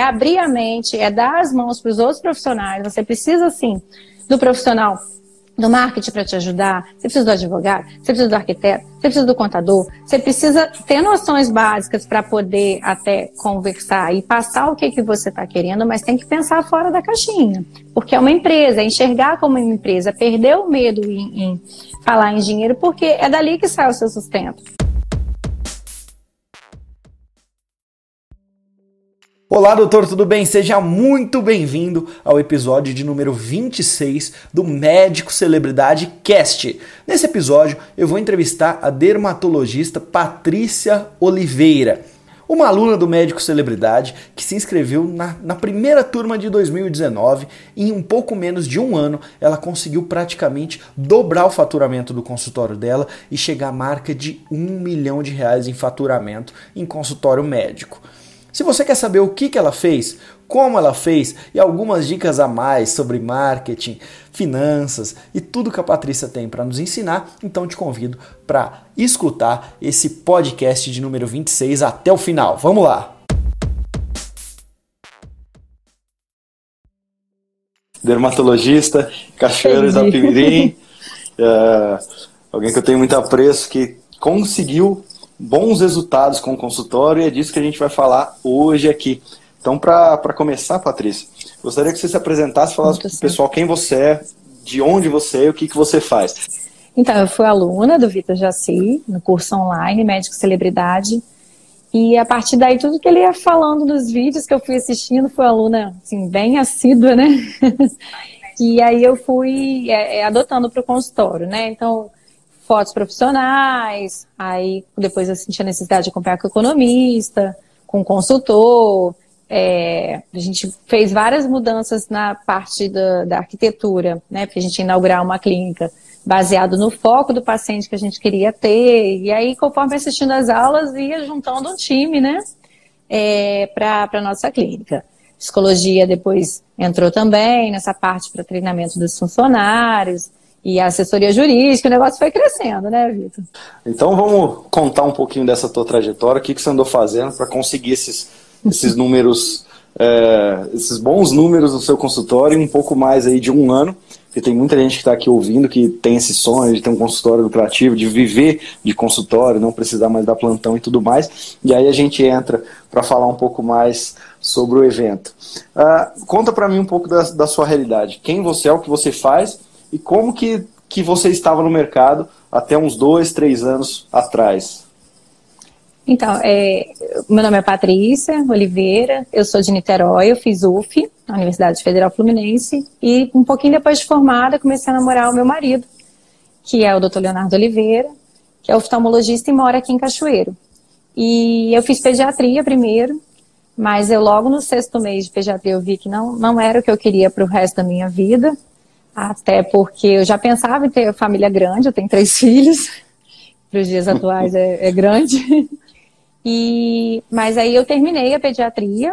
é abrir a mente, é dar as mãos para os outros profissionais. Você precisa, sim, do profissional do marketing para te ajudar, você precisa do advogado, você precisa do arquiteto, você precisa do contador, você precisa ter noções básicas para poder até conversar e passar o que, que você está querendo, mas tem que pensar fora da caixinha, porque é uma empresa, é enxergar como uma empresa, perder o medo em, em falar em dinheiro, porque é dali que sai o seu sustento. Olá, doutor, tudo bem? Seja muito bem-vindo ao episódio de número 26 do Médico Celebridade Cast. Nesse episódio, eu vou entrevistar a dermatologista Patrícia Oliveira, uma aluna do Médico Celebridade que se inscreveu na, na primeira turma de 2019 e em um pouco menos de um ano ela conseguiu praticamente dobrar o faturamento do consultório dela e chegar à marca de um milhão de reais em faturamento em consultório médico. Se você quer saber o que, que ela fez, como ela fez e algumas dicas a mais sobre marketing, finanças e tudo que a Patrícia tem para nos ensinar, então te convido para escutar esse podcast de número 26 até o final. Vamos lá! Dermatologista, Cachoeiro da Pimirim, é, alguém que eu tenho muito apreço, que conseguiu bons resultados com o consultório e é disso que a gente vai falar hoje aqui. Então, para começar, Patrícia, gostaria que você se apresentasse, falasse para o pessoal quem você é, de onde você é e o que, que você faz. Então, eu fui aluna do Vitor Jaci, no curso online Médico Celebridade. E a partir daí, tudo que ele ia falando nos vídeos que eu fui assistindo, foi aluna, assim, bem assídua, né? e aí eu fui é, é adotando para o consultório, né? Então, fotos profissionais, aí depois eu senti a necessidade de acompanhar com o economista, com o consultor. É, a gente fez várias mudanças na parte da, da arquitetura, né? Porque a gente inaugurar uma clínica baseado no foco do paciente que a gente queria ter. E aí, conforme assistindo as aulas, ia juntando um time, né? É, para a nossa clínica. Psicologia depois entrou também nessa parte para treinamento dos funcionários e a assessoria jurídica, o negócio foi crescendo, né, Vitor? Então vamos contar um pouquinho dessa tua trajetória, o que, que você andou fazendo para conseguir esses, esses números, é, esses bons números no seu consultório em um pouco mais aí de um ano, porque tem muita gente que está aqui ouvindo que tem esse sonho de ter um consultório lucrativo, de viver de consultório, não precisar mais dar plantão e tudo mais, e aí a gente entra para falar um pouco mais sobre o evento. Uh, conta para mim um pouco da, da sua realidade, quem você é, o que você faz e como que, que você estava no mercado até uns dois, três anos atrás? Então, é, meu nome é Patrícia Oliveira, eu sou de Niterói, eu fiz UF, na Universidade Federal Fluminense, e um pouquinho depois de formada comecei a namorar o meu marido, que é o Dr. Leonardo Oliveira, que é oftalmologista e mora aqui em Cachoeiro. E eu fiz pediatria primeiro, mas eu logo no sexto mês de pediatria eu vi que não, não era o que eu queria para o resto da minha vida. Até porque eu já pensava em ter família grande, eu tenho três filhos, para os dias atuais é, é grande. E, mas aí eu terminei a pediatria,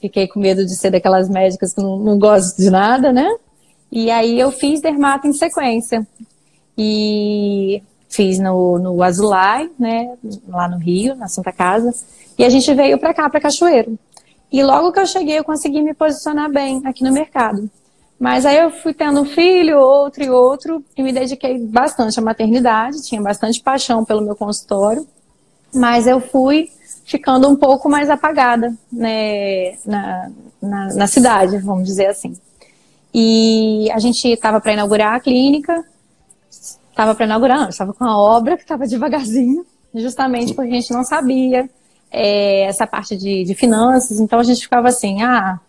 fiquei com medo de ser daquelas médicas que não, não gostam de nada, né? E aí eu fiz dermato em sequência. E fiz no, no Azulay, né? Lá no Rio, na Santa Casa. E a gente veio para cá, para Cachoeiro. E logo que eu cheguei, eu consegui me posicionar bem aqui no mercado. Mas aí eu fui tendo um filho, outro e outro, e me dediquei bastante à maternidade, tinha bastante paixão pelo meu consultório, mas eu fui ficando um pouco mais apagada né, na, na, na cidade, vamos dizer assim. E a gente estava para inaugurar a clínica, estava para inaugurar, estava com a obra que estava devagarzinho, justamente porque a gente não sabia é, essa parte de, de finanças, então a gente ficava assim, ah,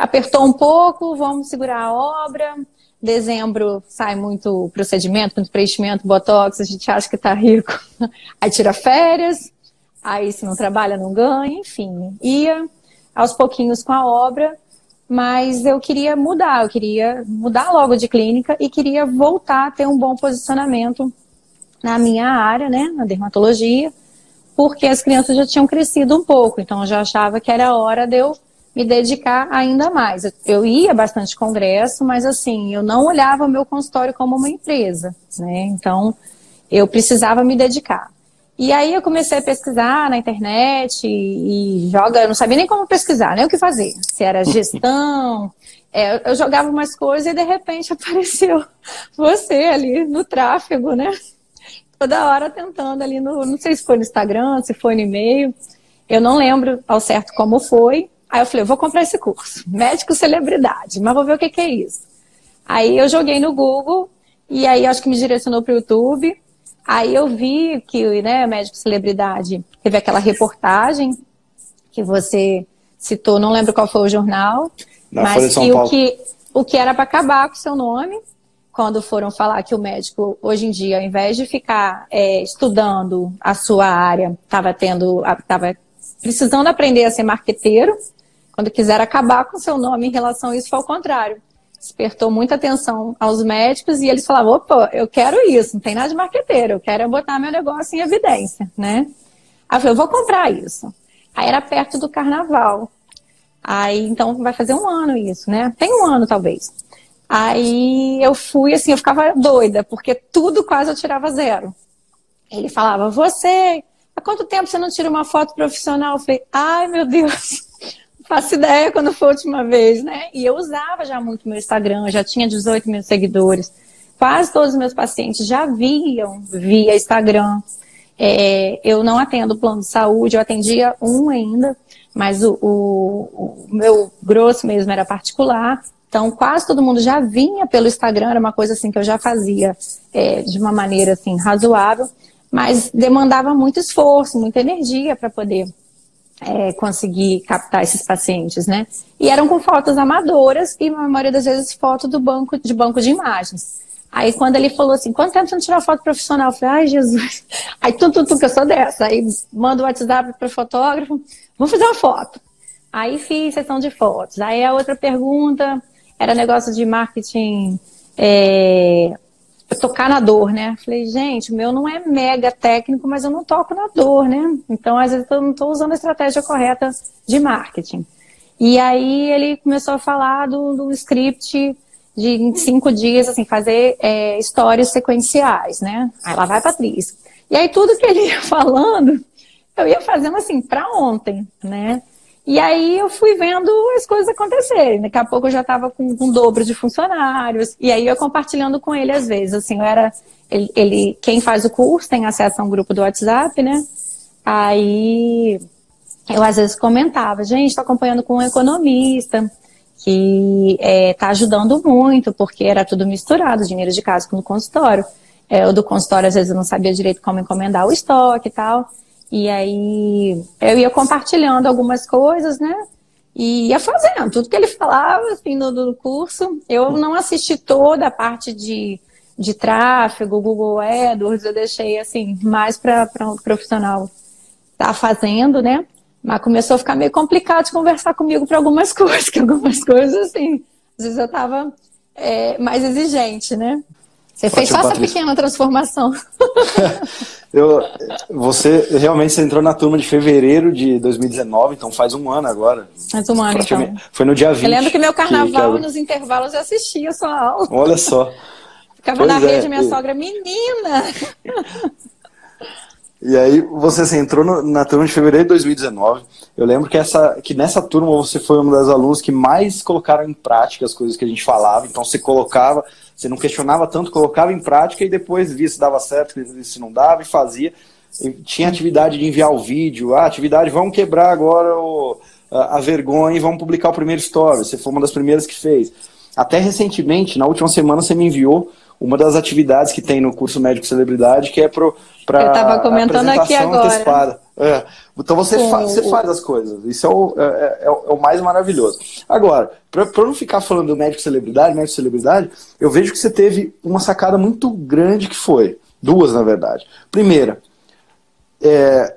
apertou um pouco, vamos segurar a obra. Dezembro sai muito procedimento, muito preenchimento, botox, a gente acha que está rico, aí tira férias, aí se não trabalha não ganha, enfim. Ia aos pouquinhos com a obra, mas eu queria mudar, eu queria mudar logo de clínica e queria voltar a ter um bom posicionamento na minha área, né, na dermatologia, porque as crianças já tinham crescido um pouco, então eu já achava que era hora de eu me dedicar ainda mais. Eu ia bastante congresso, mas assim, eu não olhava o meu consultório como uma empresa, né? Então, eu precisava me dedicar. E aí eu comecei a pesquisar na internet e, e joga, eu não sabia nem como pesquisar, nem o que fazer. Se era gestão, é, eu jogava umas coisas e de repente apareceu você ali no tráfego, né? Toda hora tentando ali no, não sei se foi no Instagram, se foi no e-mail, eu não lembro ao certo como foi. Aí eu falei, eu vou comprar esse curso, médico celebridade, mas vou ver o que, que é isso. Aí eu joguei no Google e aí acho que me direcionou para o YouTube. Aí eu vi que, né, médico celebridade, teve aquela reportagem que você citou, não lembro qual foi o jornal, Na mas que o, que o que era para acabar com o seu nome, quando foram falar que o médico, hoje em dia, ao invés de ficar é, estudando a sua área, estava tendo, estava precisando aprender a ser marqueteiro, quando quiser acabar com seu nome em relação a isso, foi ao contrário despertou muita atenção aos médicos e eles falavam, opa, eu quero isso, não tem nada de marqueteiro, eu quero botar meu negócio em evidência, né? Aí eu falei, eu vou comprar isso. Aí era perto do carnaval. Aí, então, vai fazer um ano isso, né? Tem um ano, talvez. Aí eu fui, assim, eu ficava doida, porque tudo quase eu tirava zero. Ele falava, você, há quanto tempo você não tira uma foto profissional? Eu falei, ai, meu Deus faço ideia quando foi a última vez, né? E eu usava já muito meu Instagram, já tinha 18 mil seguidores. Quase todos os meus pacientes já viam via Instagram. É, eu não atendo plano de saúde, eu atendia um ainda, mas o, o, o meu grosso mesmo era particular. Então, quase todo mundo já vinha pelo Instagram, era uma coisa assim que eu já fazia é, de uma maneira assim razoável, mas demandava muito esforço, muita energia para poder é, conseguir captar esses pacientes, né? E eram com fotos amadoras e, na maioria das vezes, foto do banco de banco de imagens. Aí, quando ele falou assim, quanto tempo você não tirou foto profissional? Eu falei, ai, Jesus. Aí, tu, tu, tu, que eu sou dessa. Aí, manda o WhatsApp para o fotógrafo, vamos fazer uma foto. Aí, fiz sessão de fotos. Aí, a outra pergunta era negócio de marketing é, tocar na dor, né? Falei, gente, o meu não é mega técnico, mas eu não toco na dor, né? Então, às vezes, eu não estou usando a estratégia correta de marketing. E aí ele começou a falar do, script de cinco dias, assim, fazer é, histórias sequenciais, né? Aí lá vai Patrícia. E aí tudo que ele ia falando, eu ia fazendo assim, para ontem, né? E aí eu fui vendo as coisas acontecerem. Daqui a pouco eu já estava com, com um dobro de funcionários. E aí eu compartilhando com ele às vezes. Assim, eu era. Ele, ele, quem faz o curso tem acesso a um grupo do WhatsApp, né? Aí eu às vezes comentava, gente, estou acompanhando com um economista que está é, tá ajudando muito, porque era tudo misturado, dinheiro de casa com o consultório. É, o do consultório, às vezes, eu não sabia direito como encomendar o estoque e tal. E aí eu ia compartilhando algumas coisas, né? E ia fazendo tudo que ele falava, assim, no, no curso. Eu não assisti toda a parte de, de tráfego, Google AdWords, eu deixei, assim, mais para um profissional tá fazendo, né? Mas começou a ficar meio complicado de conversar comigo para algumas coisas, que algumas coisas, assim, às vezes eu estava é, mais exigente, né? Você Ótimo, fez só essa pequena transformação. Eu, você realmente você entrou na turma de fevereiro de 2019, então faz um ano agora. Faz um ano, então. Foi no dia 20. Eu lembro que meu carnaval, que, que... nos intervalos, eu assistia a sua aula. Olha só. Ficava pois na é, rede, minha sogra, menina! E aí você assim, entrou no, na turma de fevereiro de 2019. Eu lembro que, essa, que nessa turma você foi uma das alunas que mais colocaram em prática as coisas que a gente falava. Então você colocava você não questionava tanto, colocava em prática e depois via se dava certo, se não dava e fazia. E tinha atividade de enviar o vídeo, ah, atividade, vamos quebrar agora o, a, a, vergonha e vamos publicar o primeiro story. Você foi uma das primeiras que fez. Até recentemente, na última semana, você me enviou uma das atividades que tem no curso Médico Celebridade, que é para Eu estava comentando aqui agora. Antecipada. É. Então você, fa você faz as coisas. Isso é o, é, é, é o é mais maravilhoso. Agora, para não ficar falando do médico celebridade, médico celebridade, eu vejo que você teve uma sacada muito grande que foi. Duas, na verdade. Primeira, é,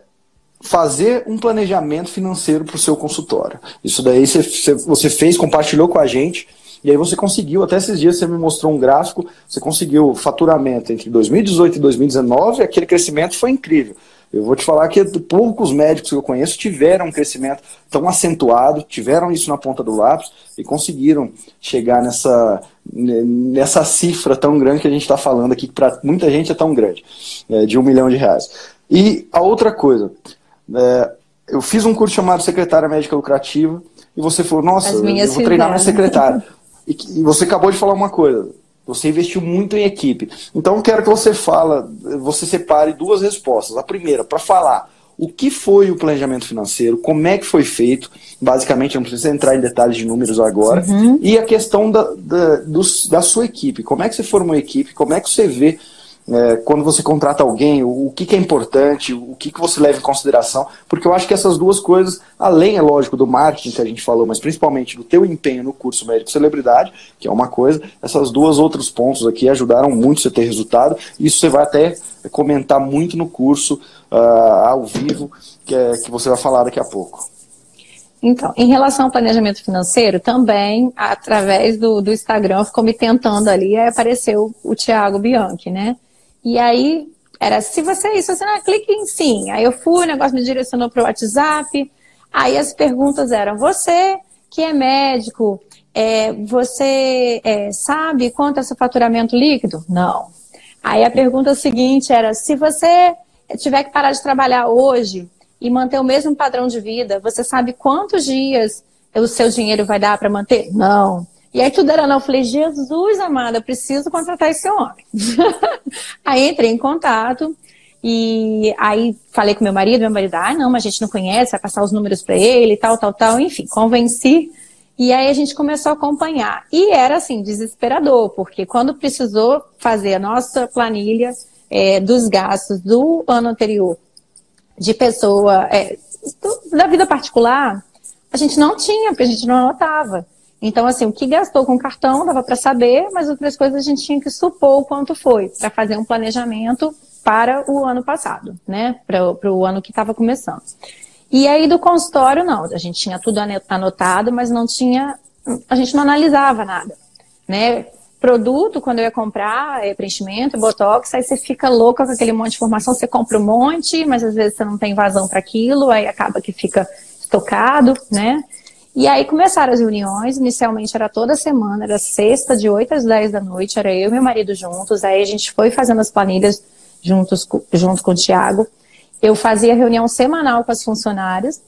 fazer um planejamento financeiro para o seu consultório. Isso daí você, você fez, compartilhou com a gente. E aí você conseguiu, até esses dias você me mostrou um gráfico, você conseguiu faturamento entre 2018 e 2019, aquele crescimento foi incrível. Eu vou te falar que poucos médicos que eu conheço tiveram um crescimento tão acentuado, tiveram isso na ponta do lápis e conseguiram chegar nessa, nessa cifra tão grande que a gente está falando aqui, que para muita gente é tão grande, é, de um milhão de reais. E a outra coisa, é, eu fiz um curso chamado Secretária Médica Lucrativa e você falou, nossa, eu vou treinar minha secretária. e, e você acabou de falar uma coisa, você investiu muito em equipe. Então, quero que você fala, você separe duas respostas. A primeira, para falar o que foi o planejamento financeiro, como é que foi feito, basicamente, não precisa entrar em detalhes de números agora, uhum. e a questão da, da, do, da sua equipe, como é que você formou a equipe, como é que você vê é, quando você contrata alguém, o, o que, que, é importante, o que, que você leva em consideração, porque eu acho que essas duas coisas, além, é lógico, do marketing que a gente falou, mas principalmente do teu empenho no curso Médico Celebridade, que é uma coisa, essas duas outros pontos aqui ajudaram muito você ter resultado, isso você vai até comentar muito no curso uh, ao vivo, que, é, que você vai falar daqui a pouco. Então, em relação ao planejamento financeiro, também, através do, do Instagram, ficou me tentando ali, apareceu o Thiago Bianchi, né? E aí era, se você é isso, você não clique em sim. Aí eu fui, o negócio me direcionou para o WhatsApp. Aí as perguntas eram: você que é médico, é, você é, sabe quanto é seu faturamento líquido? Não. Aí a pergunta seguinte era: se você tiver que parar de trabalhar hoje e manter o mesmo padrão de vida, você sabe quantos dias o seu dinheiro vai dar para manter? Não. E aí tudo era não. Eu falei, Jesus amada, preciso contratar esse homem. aí entrei em contato e aí falei com meu marido, meu marido, ah, não, mas a gente não conhece, vai passar os números para ele, tal, tal, tal, enfim, convenci. E aí a gente começou a acompanhar. E era assim, desesperador, porque quando precisou fazer a nossa planilha é, dos gastos do ano anterior, de pessoa, é, do, da vida particular, a gente não tinha, porque a gente não anotava. Então, assim, o que gastou com cartão dava para saber, mas outras coisas a gente tinha que supor o quanto foi, para fazer um planejamento para o ano passado, né? Para o ano que estava começando. E aí do consultório, não. A gente tinha tudo anotado, mas não tinha. A gente não analisava nada. Né? Produto, quando eu ia comprar, é preenchimento, botox, aí você fica louca com aquele monte de informação, você compra um monte, mas às vezes você não tem vazão para aquilo, aí acaba que fica estocado, né? E aí começaram as reuniões, inicialmente era toda semana, era sexta, de 8 às 10 da noite, era eu e meu marido juntos, aí a gente foi fazendo as planilhas juntos, junto com o Tiago. Eu fazia reunião semanal com as funcionárias,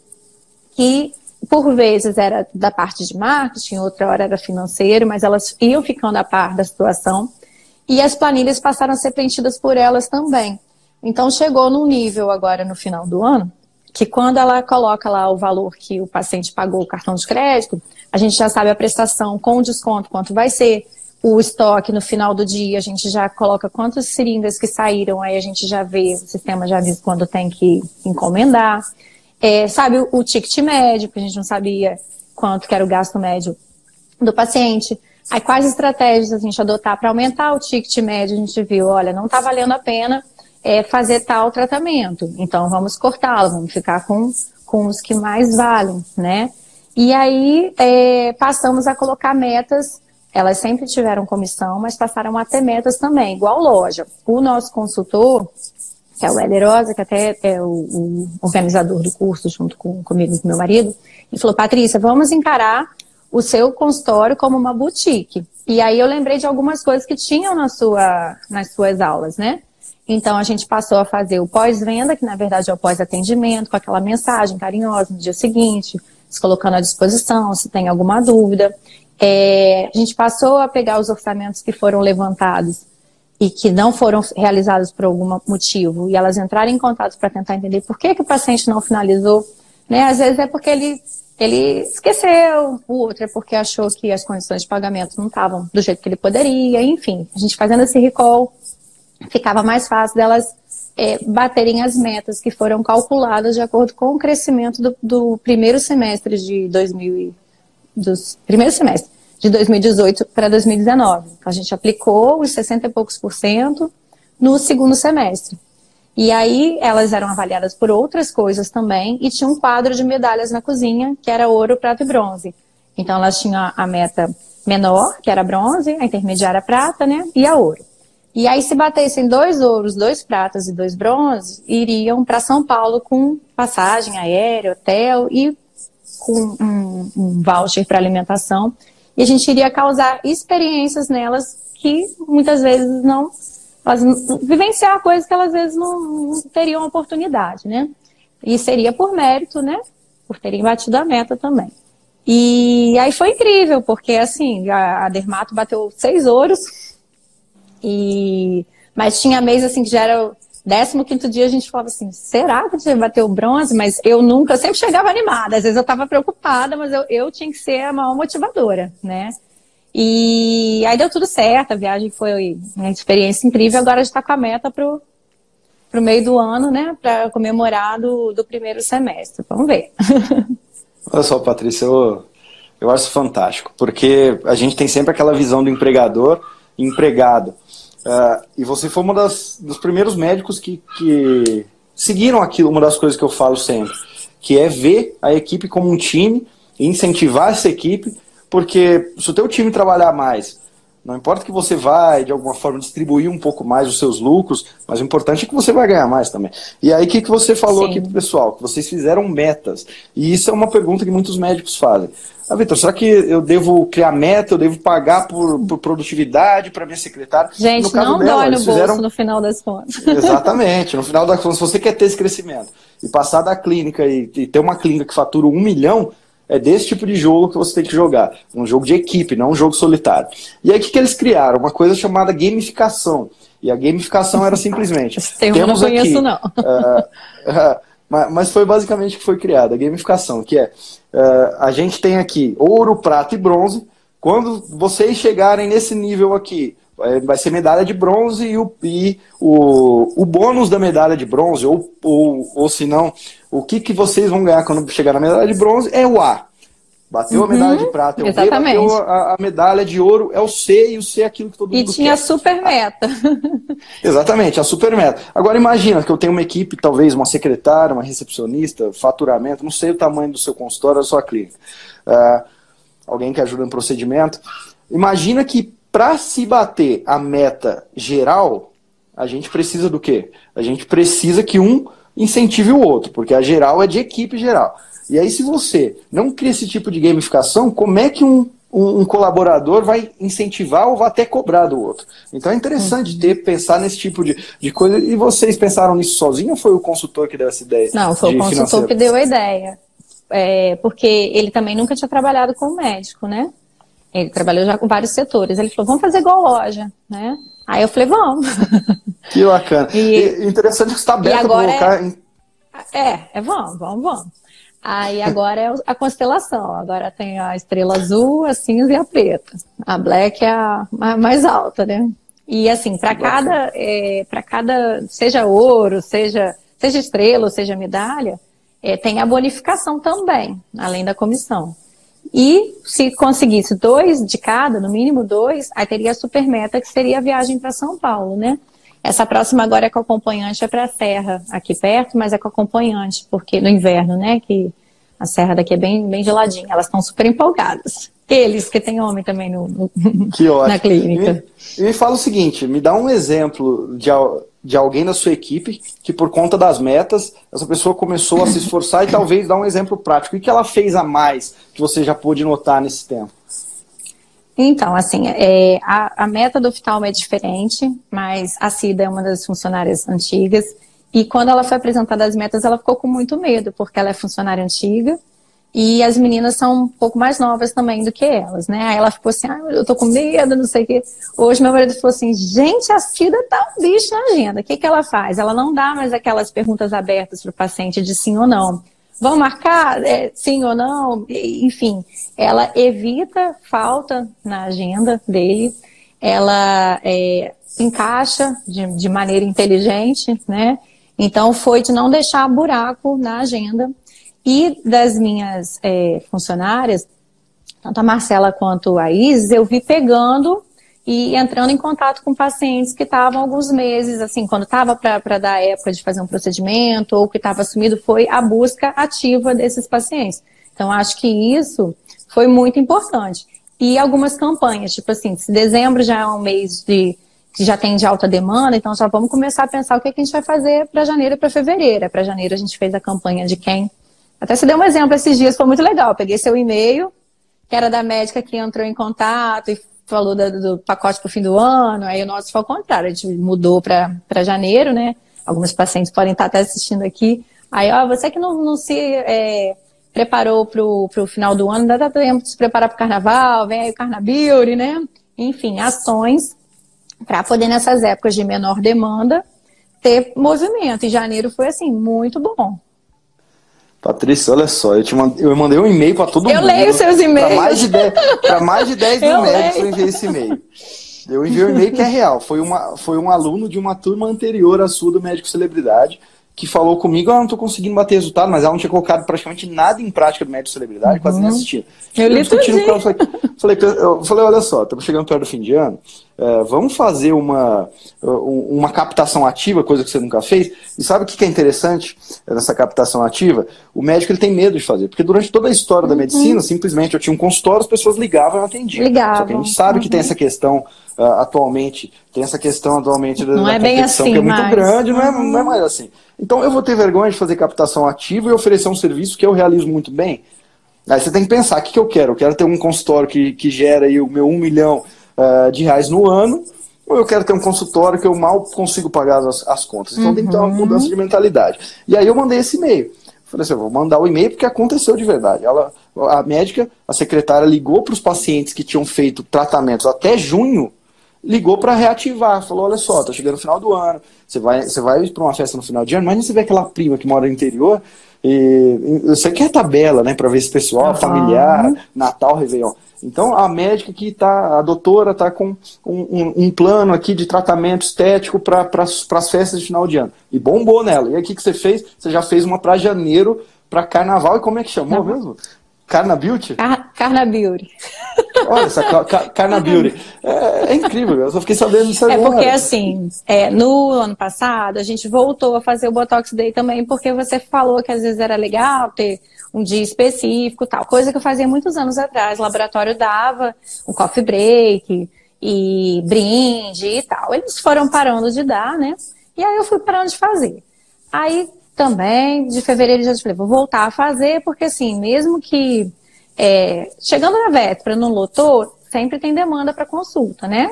que por vezes era da parte de marketing, outra hora era financeiro, mas elas iam ficando a par da situação. E as planilhas passaram a ser preenchidas por elas também. Então chegou num nível agora no final do ano que quando ela coloca lá o valor que o paciente pagou o cartão de crédito, a gente já sabe a prestação com desconto, quanto vai ser, o estoque no final do dia, a gente já coloca quantas seringas que saíram, aí a gente já vê, o sistema já avisa quando tem que encomendar. É, sabe o, o ticket médio, que a gente não sabia quanto que era o gasto médio do paciente. Aí quais estratégias a gente adotar para aumentar o ticket médio, a gente viu, olha, não está valendo a pena é, fazer tal tratamento. Então vamos cortá-lo, vamos ficar com, com os que mais valem, né? E aí é, passamos a colocar metas. Elas sempre tiveram comissão, mas passaram a ter metas também, igual loja. O nosso consultor, que é o Heller Rosa, que até é o, o, organizador do curso junto com, comigo e com meu marido, ele falou, Patrícia, vamos encarar o seu consultório como uma boutique. E aí eu lembrei de algumas coisas que tinham na sua, nas suas aulas, né? Então a gente passou a fazer o pós-venda, que na verdade é o pós-atendimento, com aquela mensagem carinhosa no dia seguinte, se colocando à disposição, se tem alguma dúvida. É, a gente passou a pegar os orçamentos que foram levantados e que não foram realizados por algum motivo, e elas entrarem em contato para tentar entender por que, que o paciente não finalizou. Né? Às vezes é porque ele, ele esqueceu, o outro é porque achou que as condições de pagamento não estavam do jeito que ele poderia, enfim, a gente fazendo esse recall ficava mais fácil delas é, baterem as metas que foram calculadas de acordo com o crescimento do, do primeiro semestre de 2000 dos primeiro semestre de 2018 para 2019. Então, a gente aplicou os 60 e poucos por cento no segundo semestre. E aí elas eram avaliadas por outras coisas também e tinha um quadro de medalhas na cozinha, que era ouro, prata e bronze. Então elas tinham a meta menor, que era bronze, a intermediária prata, né, e a ouro. E aí, se batessem dois ouros, dois pratas e dois bronzes, iriam para São Paulo com passagem aérea, hotel e com um, um voucher para alimentação. E a gente iria causar experiências nelas que muitas vezes não elas vivenciar coisas que elas às vezes não, teriam oportunidade, né? E seria por mérito, né? Por terem batido a meta também. E aí foi incrível, porque assim, a, a Dermato bateu seis ouros, e mas tinha mês assim que já era o 15 dia, a gente falava assim, será que a gente bateu bronze? Mas eu nunca, eu sempre chegava animada, às vezes eu estava preocupada, mas eu, eu tinha que ser a maior motivadora, né? E aí deu tudo certo, a viagem foi uma experiência incrível, agora a gente está com a meta pro, pro meio do ano, né? Para comemorar do, do primeiro semestre. Vamos ver. Olha só, Patrícia, eu, eu acho fantástico, porque a gente tem sempre aquela visão do empregador empregado. Uh, e você foi um dos primeiros médicos que, que seguiram aquilo, uma das coisas que eu falo sempre, que é ver a equipe como um time, incentivar essa equipe, porque se o teu time trabalhar mais, não importa que você vai, de alguma forma, distribuir um pouco mais os seus lucros, mas o importante é que você vai ganhar mais também. E aí, o que, que você falou Sim. aqui pro pessoal? Que vocês fizeram metas. E isso é uma pergunta que muitos médicos fazem. Ah, Vitor, será que eu devo criar meta, eu devo pagar por, por produtividade para minha secretária? Gente, não dela, dói no bolso fizeram... no final das contas. Exatamente. No final das contas, se você quer ter esse crescimento e passar da clínica e, e ter uma clínica que fatura um milhão, é desse tipo de jogo que você tem que jogar. Um jogo de equipe, não um jogo solitário. E aí o que, que eles criaram? Uma coisa chamada gamificação. E a gamificação era simplesmente. Tem temos não conheço, aqui, não. Uh, uh, mas foi basicamente o que foi criada, a gamificação, que é uh, a gente tem aqui ouro, prata e bronze. Quando vocês chegarem nesse nível aqui, vai ser medalha de bronze e o, e o, o bônus da medalha de bronze, ou, ou, ou se não, o que, que vocês vão ganhar quando chegar na medalha de bronze é o A. Bateu uhum, a medalha de prata, é o exatamente. B, bateu a, a, medalha de ouro, é o C, e o C é aquilo que todo mundo quer. E tinha a super meta. exatamente, a super meta. Agora imagina que eu tenho uma equipe, talvez uma secretária, uma recepcionista, faturamento, não sei o tamanho do seu consultório, da sua clínica. Uh, alguém que ajuda no procedimento. Imagina que para se bater a meta geral, a gente precisa do quê? A gente precisa que um incentive o outro, porque a geral é de equipe geral. E aí, se você não cria esse tipo de gamificação, como é que um, um, um colaborador vai incentivar ou vai até cobrar do outro? Então é interessante uhum. ter, pensar nesse tipo de, de coisa. E vocês pensaram nisso sozinho ou foi o consultor que deu essa ideia? Não, foi o consultor financeiro? que deu a ideia. É, porque ele também nunca tinha trabalhado com médico, né? Ele trabalhou já com vários setores. Ele falou, vamos fazer igual loja, né? Aí eu falei, vamos. Que bacana. E, interessante que está aberto para colocar. É, é, é, vamos, vamos, vamos. Aí agora é a constelação. Agora tem a estrela azul, a cinza e a preta. A black é a, mais alta, né? E assim, para cada, é, para cada, seja ouro, seja, seja estrela, seja medalha, é, tem a bonificação também, além da comissão. E se conseguisse dois de cada, no mínimo dois, aí teria a super meta, que seria a viagem para São Paulo, né? Essa próxima agora é com acompanhante, é para a Serra, aqui perto, mas é com acompanhante, porque no inverno, né? Que a Serra daqui é bem, bem geladinha. Elas estão super empolgadas. Eles, que tem homem também no, no na clínica. E me, me fala o seguinte, me dá um exemplo de, de alguém da sua equipe que, por conta das metas, essa pessoa começou a se esforçar e talvez dar um exemplo prático. O que ela fez a mais que você já pôde notar nesse tempo? Então, assim, é, a, a meta do oftalmo é diferente, mas a Cida é uma das funcionárias antigas. E quando ela foi apresentada as metas, ela ficou com muito medo, porque ela é funcionária antiga e as meninas são um pouco mais novas também do que elas, né? Aí ela ficou assim, ah, eu tô com medo, não sei o quê. Hoje meu marido falou assim, gente, a Cida tá um bicho na agenda. O que, que ela faz? Ela não dá mais aquelas perguntas abertas para o paciente de sim ou não. Vão marcar é, sim ou não? Enfim, ela evita falta na agenda dele, ela é, encaixa de, de maneira inteligente, né? Então foi de não deixar buraco na agenda e das minhas é, funcionárias, tanto a Marcela quanto a Isis, eu vi pegando e entrando em contato com pacientes que estavam alguns meses, assim, quando estava para dar época de fazer um procedimento ou que estava sumido, foi a busca ativa desses pacientes. Então, acho que isso foi muito importante. E algumas campanhas, tipo assim, se dezembro já é um mês de que já tem de alta demanda, então já vamos começar a pensar o que, é que a gente vai fazer para janeiro e para fevereiro. Para janeiro a gente fez a campanha de quem até você deu um exemplo esses dias, foi muito legal. Eu peguei seu e-mail, que era da médica que entrou em contato e falou do, do pacote para o fim do ano, aí o nosso foi ao contrário, a gente mudou para janeiro, né? Alguns pacientes podem estar até assistindo aqui. Aí, ó, você que não, não se é, preparou para o final do ano, dá tempo de se preparar para o carnaval, vem aí o Carnabiuri, né? Enfim, ações para poder nessas épocas de menor demanda ter movimento. E janeiro foi assim, muito bom. Patrícia, olha só, eu, te mand... eu mandei um e-mail para todo eu mundo. Eu leio seus e-mails. Para mais de 10, mais de 10 mil médicos eu enviei esse e-mail. Eu enviei um e-mail que é real. Foi, uma, foi um aluno de uma turma anterior à sua do Médico Celebridade que falou comigo, ah, não estou conseguindo bater resultado, mas ela não tinha colocado praticamente nada em prática do médico celebridade, uhum. quase nem assistia. Eu, li tudo. Eu falei, falei, eu falei, olha só, estamos chegando perto do fim de ano, é, vamos fazer uma, uma captação ativa, coisa que você nunca fez. E sabe o que é interessante nessa captação ativa? O médico ele tem medo de fazer, porque durante toda a história uhum. da medicina, simplesmente eu tinha um consultório, as pessoas ligavam e eu atendia. Ligavam. Só que a gente sabe uhum. que tem uhum. essa questão uh, atualmente, tem essa questão atualmente não da, é bem assim, que é muito mas... grande, não é, não é mais assim. Então eu vou ter vergonha de fazer captação ativa e oferecer um serviço que eu realizo muito bem. Aí você tem que pensar, o que, que eu quero? Eu quero ter um consultório que, que gera aí o meu um milhão uh, de reais no ano, ou eu quero ter um consultório que eu mal consigo pagar as, as contas. Então uhum. tem que ter uma uhum. mudança de mentalidade. E aí eu mandei esse e-mail. Falei assim, eu vou mandar o e-mail porque aconteceu de verdade. Ela, a médica, a secretária ligou para os pacientes que tinham feito tratamentos até junho ligou para reativar, falou, olha só, tá chegando o final do ano, você vai, você vai para uma festa no final de ano, mas você vê aquela prima que mora no interior, e, você quer tabela, né, para ver esse pessoal, uhum. familiar, Natal, Réveillon. Então a médica que tá, a doutora tá com um, um, um plano aqui de tratamento estético para pra, as festas de final de ano. E bombou nela. E aí o que, que você fez? Você já fez uma para janeiro, para carnaval, e como é que chamou mesmo? Carna Beauty? Car Carna Beauty. Olha, essa Car Carna Beauty. É, é, incrível, eu só fiquei sabendo disso agora. É porque, assim, é, no ano passado, a gente voltou a fazer o Botox Day também, porque você falou que às vezes era legal ter um dia específico tal. Coisa que eu fazia muitos anos atrás. O laboratório dava um coffee break e brinde e tal. Eles foram parando de dar, né? E aí eu fui parando de fazer. Aí também, de fevereiro já falei, vou voltar a fazer, porque assim, mesmo que é, chegando na véspera não lotou, sempre tem demanda para consulta, né?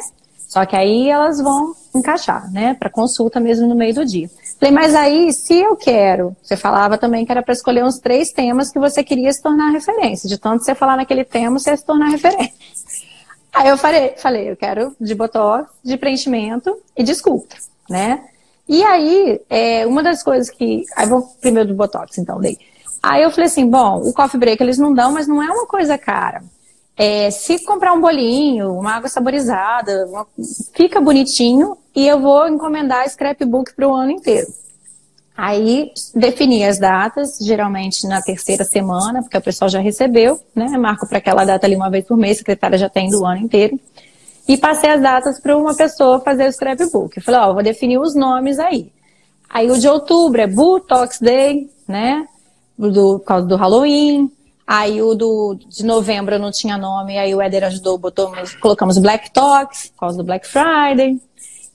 Só que aí elas vão encaixar, né? Para consulta mesmo no meio do dia. Falei, mas aí, se eu quero, você falava também que era para escolher uns três temas que você queria se tornar referência. De tanto você falar naquele tema, você ia se tornar referência. Aí eu falei, falei, eu quero de botox, de preenchimento e de né? E aí, é, uma das coisas que. Aí vou primeiro do Botox, então, daí. Aí eu falei assim: bom, o coffee break eles não dão, mas não é uma coisa cara. É, se comprar um bolinho, uma água saborizada, uma, fica bonitinho e eu vou encomendar scrapbook para o ano inteiro. Aí defini as datas, geralmente na terceira semana, porque o pessoal já recebeu, né? Marco para aquela data ali uma vez por mês, a secretária já tem do ano inteiro e passei as datas para uma pessoa fazer o scrapbook. Eu falei, ó, vou definir os nomes aí. Aí o de outubro é Botox Day, né? Do, por causa do Halloween. Aí o do, de novembro eu não tinha nome, aí o Éder ajudou, botamos, colocamos Black Talks, por causa do Black Friday.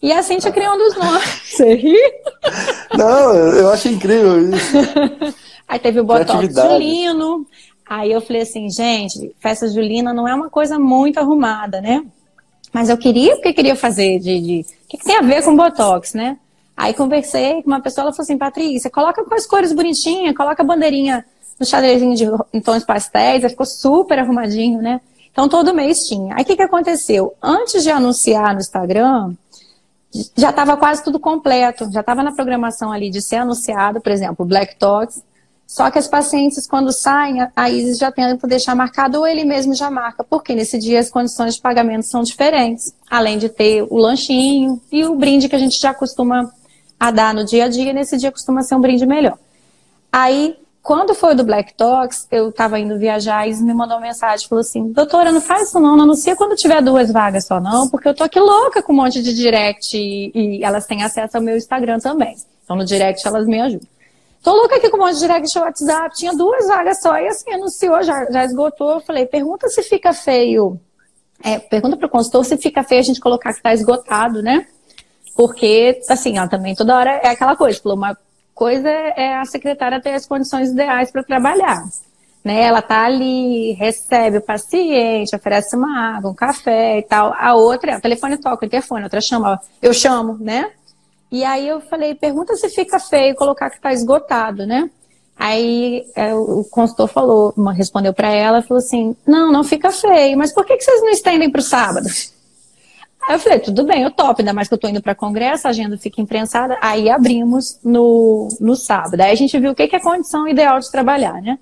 E assim a Cintia criando os nomes. Você ri? Não, eu acho incrível isso. aí teve o Botox Julino. Aí eu falei assim, gente, festa julina não é uma coisa muito arrumada, né? Mas eu queria, porque queria fazer de. de... O que, que, tem a ver com Botox, né? Aí conversei com uma pessoa, ela falou assim, Patrícia, coloca com as cores bonitinhas, coloca a bandeirinha no xadrezinho de em tons pastéis, aí ficou super arrumadinho, né? Então todo mês tinha. Aí o que, que aconteceu? Antes de anunciar no Instagram, já estava quase tudo completo, já estava na programação ali de ser anunciado, por exemplo, Black Talks, só que as pacientes, quando saem, a Isis já tenta deixar marcado ou ele mesmo já marca, porque nesse dia as condições de pagamento são diferentes. Além de ter o lanchinho e o brinde que a gente já costuma a dar no dia a dia, nesse dia costuma ser um brinde melhor. Aí, quando foi do Black Talks, eu estava indo viajar, Isis me mandou uma mensagem, falou assim, doutora, não faz isso não, não anuncia quando tiver duas vagas só não, porque eu tô aqui louca com um monte de direct e, e elas têm acesso ao meu Instagram também. Então no direct elas me ajudam. Tô louca aqui com um monte de direct de WhatsApp, tinha duas vagas só, e assim, anunciou, já, já esgotou. Eu falei, pergunta se fica feio. É, pergunta para o consultor se fica feio a gente colocar que está esgotado, né? Porque, assim, ela também toda hora é aquela coisa. Falou, uma coisa é a secretária ter as condições ideais para trabalhar. né? Ela tá ali, recebe o paciente, oferece uma água, um café e tal. A outra, o telefone toca, o interfone, a outra chama, eu chamo, né? E aí eu falei, pergunta se fica feio colocar que tá esgotado, né? Aí é, o consultor falou, respondeu para ela, falou assim, não, não fica feio, mas por que, que vocês não estendem para o sábado? Aí eu falei, tudo bem, eu topo, ainda mais que eu estou indo para congresso, a agenda fica imprensada. Aí abrimos no, no sábado. Aí a gente viu o que, que é a condição ideal de trabalhar, né?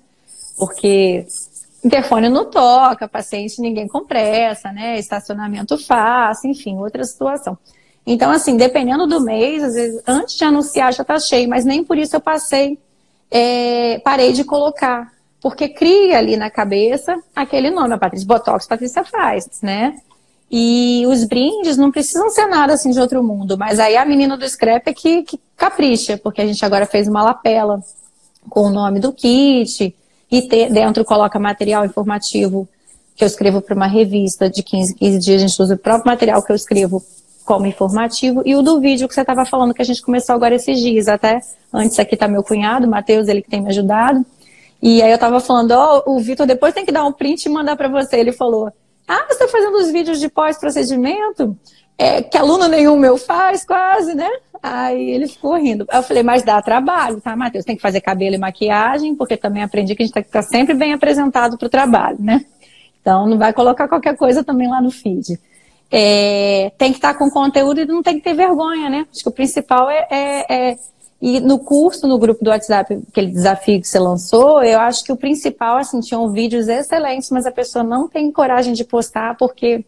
Porque interfone não toca, paciente ninguém com pressa, né? Estacionamento fácil, enfim, outra situação. Então, assim, dependendo do mês, às vezes, antes de anunciar já está cheio, mas nem por isso eu passei é, parei de colocar. Porque cria ali na cabeça aquele nome, a Patrícia Botox, Patrícia faz, né? E os brindes não precisam ser nada assim de outro mundo, mas aí a menina do scrap é que, que capricha, porque a gente agora fez uma lapela com o nome do kit, e te, dentro coloca material informativo que eu escrevo para uma revista de 15, 15 dias, a gente usa o próprio material que eu escrevo como informativo, e o do vídeo que você estava falando, que a gente começou agora esses dias, até antes aqui está meu cunhado, Matheus, ele que tem me ajudado, e aí eu estava falando, ó, oh, o Vitor depois tem que dar um print e mandar para você, ele falou, ah, você está fazendo os vídeos de pós-procedimento? É, que aluno nenhum meu faz, quase, né? Aí ele ficou rindo. Eu falei, mas dá trabalho, tá, Matheus? Tem que fazer cabelo e maquiagem, porque também aprendi que a gente tem que estar sempre bem apresentado para o trabalho, né? Então não vai colocar qualquer coisa também lá no feed é, tem que estar com conteúdo e não tem que ter vergonha, né? Acho que o principal é, é, é, E no curso, no grupo do WhatsApp, aquele desafio que você lançou, eu acho que o principal, assim, tinham vídeos excelentes, mas a pessoa não tem coragem de postar porque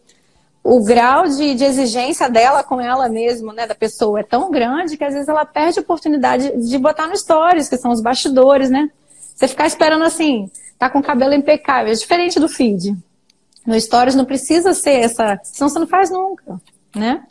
o grau de, de exigência dela com ela mesma, né, da pessoa, é tão grande que às vezes ela perde a oportunidade de botar no stories, que são os bastidores, né? Você ficar esperando assim, tá com o cabelo impecável, é diferente do feed. No Stories não precisa ser essa, senão você não faz nunca, né?